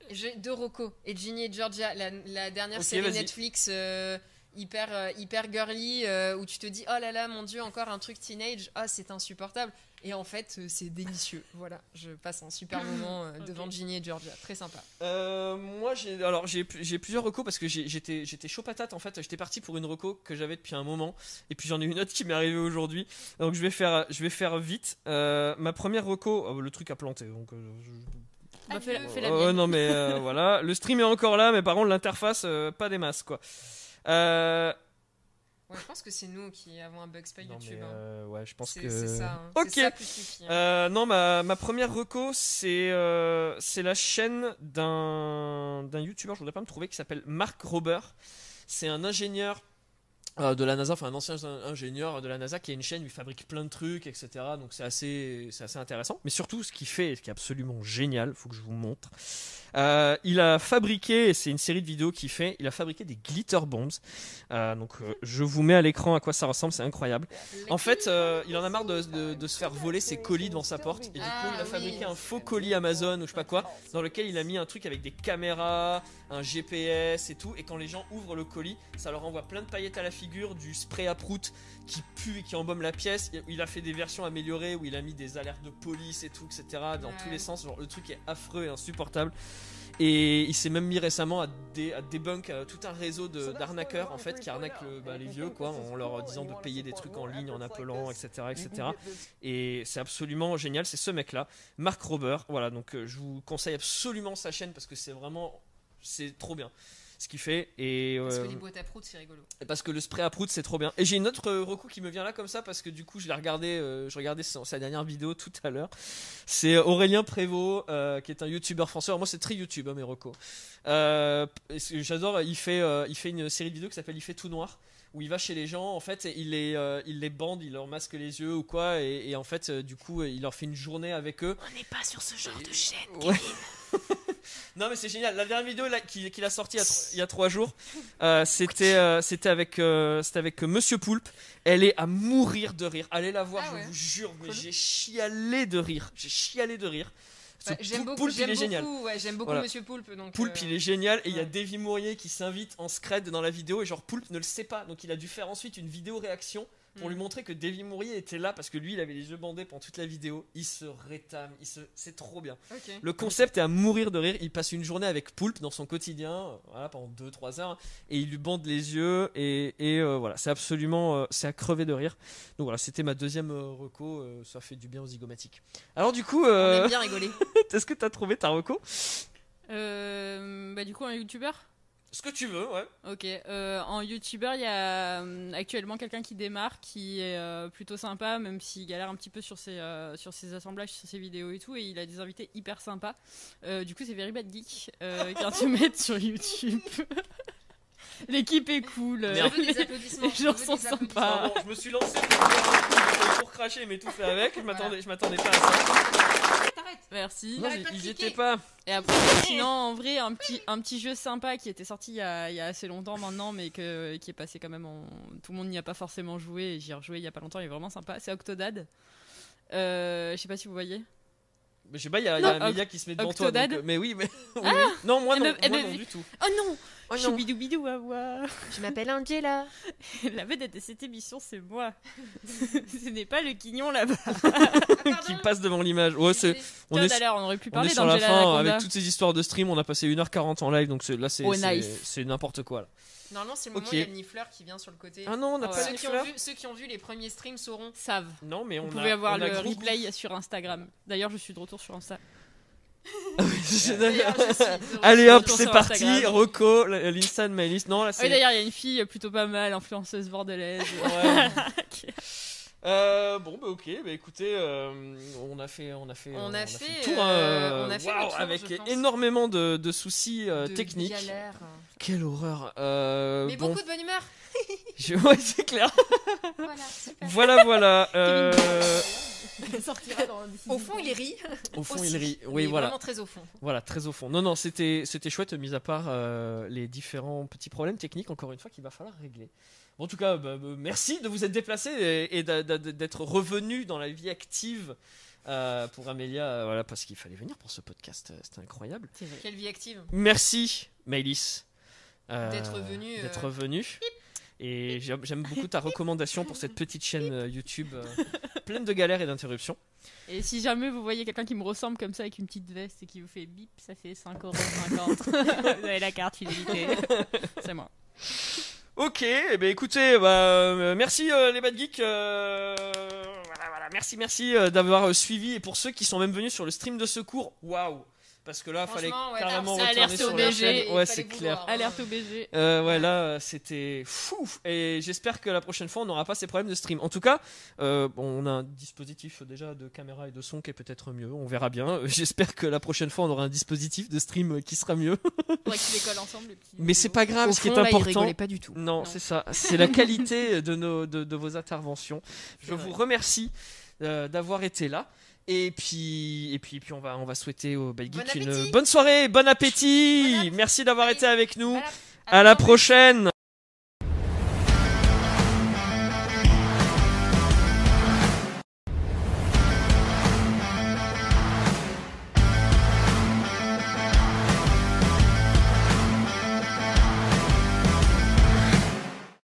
J'ai deux Rocco. Et Ginny et Georgia, la, la dernière série. Netflix euh, hyper, euh, hyper girly euh, où tu te dis oh là là, mon dieu, encore un truc teenage, ah c'est insupportable. Et en fait, euh, c'est délicieux. Voilà, je passe un super moment euh, devant Ginny et Georgia. Très sympa. Euh, moi j'ai alors j'ai j'ai plusieurs recos parce que j'étais j'étais chaud patate en fait j'étais parti pour une reco que j'avais depuis un moment et puis j'en ai une autre qui m'est arrivée aujourd'hui donc je vais faire je vais faire vite Euh, ma première reco oh, le truc a planté donc je- Bah, fais la- fais la. Euh, non mais euh, voilà, le stream est encore là, mais par contre l'interface euh, pas des masses quoi. Ouais, je pense que c'est nous qui avons un bug, non, YouTube. mais, hein. euh, ouais, je pense que. c'est ça. hein. Ok. Ça hein. Euh, non, ma, ma première reco, c'est euh, c'est la chaîne d'un d'un youtubeur, je voudrais pas me trouver, qui s'appelle Mark Rober. C'est un ingénieur euh, de la NASA, enfin un ancien ingénieur de la NASA qui a une chaîne il fabrique plein de trucs, etc. Donc c'est assez, c'est assez intéressant. Mais surtout, ce qu'il fait, ce qui est absolument génial, faut que je vous montre. Euh, il a fabriqué, c'est une série de vidéos qu'il fait, il a fabriqué des glitter bombs. Euh, donc je vous mets à l'écran à quoi ça ressemble, c'est incroyable. En fait, il en a marre de, de- de se faire voler ses colis devant sa porte. Et du coup, Ah, il a oui. fabriqué un faux colis Amazon ou je sais pas quoi, dans lequel il a mis un truc avec des caméras, un GPS et tout. Et quand les gens ouvrent le colis, ça leur envoie plein de paillettes à la figure du spray à prout qui pue et qui embaume la pièce. Il- a fait des versions améliorées où il a mis des alertes de police et tout, etc. Dans Ouais. tous les sens. Genre, le truc est affreux et insupportable. Et il s'est même mis récemment à, dé, à débunk euh, tout un réseau de- d'arnaqueurs en fait qui arnaquent le- bah, les vieux quoi en leur disant de payer des trucs en ligne en appelant etc etc et c'est absolument génial c'est ce mec là Mark Rober voilà donc euh, je vous conseille absolument sa chaîne parce que c'est vraiment c'est trop bien ce qu'il fait et Parce que euh, les boîtes à prout, c'est rigolo. parce que le spray à prout c'est trop bien. Et j'ai une autre euh, reco qui me vient là comme ça parce que du coup je l'ai regardé, euh, je regardais sa dernière vidéo tout à l'heure. C'est Aurélien Prévost qui est un youtubeur français. Alors moi c'est très YouTube hein, mes recos. J'adore, il fait, il fait une série de vidéos qui s'appelle Il fait tout noir où il va chez les gens en fait et il les, euh, il les bande, il leur masque les yeux ou quoi et, et en fait euh, du coup il leur fait une journée avec eux. On n'est pas sur ce genre de chaîne. Ouais. non mais c'est génial. La dernière vidéo qu'il a sortie il y a trois jours, euh, c'était euh, c'était avec euh, c'était avec euh, Monsieur Poulpe. Elle est à mourir de rire. Allez la voir, Ah je ouais. vous jure. Mais Cool. j'ai chialé de rire. J'ai chialé de rire. Bah, j'aime beaucoup, Poulpe, il est génial. ouais, j'aime beaucoup Voilà. Monsieur Poulpe. Donc, Poulpe, euh, il est génial. Et il y a. Davy Mourier qui s'invite en scred dans la vidéo. Et genre, Poulpe ne le sait pas. Donc, il a dû faire ensuite une vidéo réaction pour Mm. lui montrer que Davy Mourier était là parce que lui, il avait les yeux bandés pendant toute la vidéo. Il se rétame. Il se... C'est trop bien. Le concept est à mourir de rire. Il passe une journée avec Poulpe dans son quotidien, voilà, pendant 2-3 heures, et il lui bande les yeux. Et, et, euh, voilà, c'est absolument, euh, c'est à crever de rire. Donc voilà, c'était ma deuxième euh, reco. ça fait du bien aux zygomatiques. Alors du coup, On bien rigoler. est-ce que t'as trouvé ta reco? Bah, du coup, un youtubeur? Ce que tu veux, ouais. Ok, euh, en youtubeur, il y a euh, actuellement quelqu'un qui démarre, qui est euh, plutôt sympa, même s'il galère un petit peu sur ses, euh, sur ses assemblages, sur ses vidéos et tout, et il a des invités hyper sympas. Euh, du coup, c'est Very Bad Geek, euh, qui vient de se mettre sur YouTube. L'équipe est cool. euh, les- applaudissements. les je gens sont sympas. Je me suis lancé pour, pour cracher, mais tout fait avec. Je m'attendais, je m'attendais pas à ça. T'arrêtes. Merci. Non, ils- cliquer. étaient pas. Et après, sinon, en vrai, un petit, un petit jeu sympa qui était sorti il y a, il y a assez longtemps maintenant, mais que, qui est passé quand même en. Tout le monde n'y a pas forcément joué, et j'y ai rejoué il y a pas longtemps, il est vraiment sympa. C'est Octodad. Euh, je sais pas si vous voyez. Mais je sais pas, il y a, il y a Non, Amelia qui se met devant toi. Octodad. donc, euh, mais oui, mais. oui. Non, moi elle non, elle moi me non vit- du tout. Oh non Oh non. Choubidou à voir Je m'appelle Angela. La vedette de cette émission, c'est moi. Ce n'est pas le quignon là-bas. qui passe devant l'image. Ouais, c'est, on est, alors, on aurait pu on est parler sur la fin Anaconda. avec toutes ces histoires de stream. On a passé 1h40 en live, donc là c'est, Oh, c'est, n'importe quoi. Là. Normalement, c'est le moment où il y a le nifleur qui vient sur le côté. Ah non, on n'a pas ceux, qui ont vu, ceux qui ont vu les premiers streams sauront. Savent. Non, mais on Vous a. pouvez avoir on le replay sur Instagram. D'ailleurs, je suis de retour sur Insta. D'ailleurs, je suis de Allez retour hop, c'est parti. Instagram. Reco, la- l'Insta de Maëlys. Non, là Ah c'est. oui, d'ailleurs, il y a une fille plutôt pas mal, influenceuse bordelaise. Ouais. Euh, bon, bah ok, bah écoutez, euh, on a fait, on a fait, On a fait, tour, euh, on a fait waouh, le tour, avec énormément de, de soucis euh, De techniques. galères. Quelle horreur. Mais bon, beaucoup de bonne humeur. je- ouais, c'est clair. Voilà, super. Voilà, voilà. sortira dans Au fond, il rit. au fond, Aussi. il rit. Oui, voilà. Vraiment très au fond. Voilà, très au fond. Non, non, c'était, c'était chouette, mis à part euh, les différents petits problèmes techniques, encore une fois, qu'il va falloir régler. En tout cas, bah, bah, merci de vous être déplacé et, d'être revenu dans la vie active euh, pour Amélia, euh, voilà, parce qu'il fallait venir pour ce podcast. euh, C'était incroyable. Quelle vie active. Merci, Maëlys. euh, D'être venue, euh, D'être venue. Et j'aime beaucoup ta recommandation pour cette petite chaîne euh, YouTube euh, pleine de galères et d'interruptions. Et si jamais vous voyez quelqu'un qui me ressemble comme ça avec une petite veste et qui vous fait bip, ça fait 5,50€. vous avez la carte fidélité. C'est moi. Ok, eh ben écoutez, bah, euh, merci euh, les bad geeks. euh, voilà, voilà, merci, merci euh, d'avoir euh, suivi. Et pour ceux qui sont même venus sur le stream de secours, waouh, parce que là, fallait ouais, carrément a retourner sur la chaîne. Ouais, c'est vouloir. clair. Alerte au BG. Euh, ouais, là, c'était fou. Et j'espère que la prochaine fois, on n'aura pas ces problèmes de stream. En tout cas, euh, bon, on a un dispositif déjà de caméra et de son qui est peut-être mieux. On verra bien. Euh, J'espère que la prochaine fois, on aura un dispositif de stream qui sera mieux. Faudrait qu'ils les collent ensemble, les petits. Mais c'est pas grave. Au ce qui est là, important, rigolait pas du tout. non, Non. c'est ça. C'est la qualité de, nos, de, de vos interventions. Je vous remercie euh, d'avoir été là. Et puis, et puis, puis on, va, on va souhaiter au Bad Bon Geek une bonne soirée, bon appétit. Bon Merci d'avoir été avec nous. À la- À la bientôt. prochaine.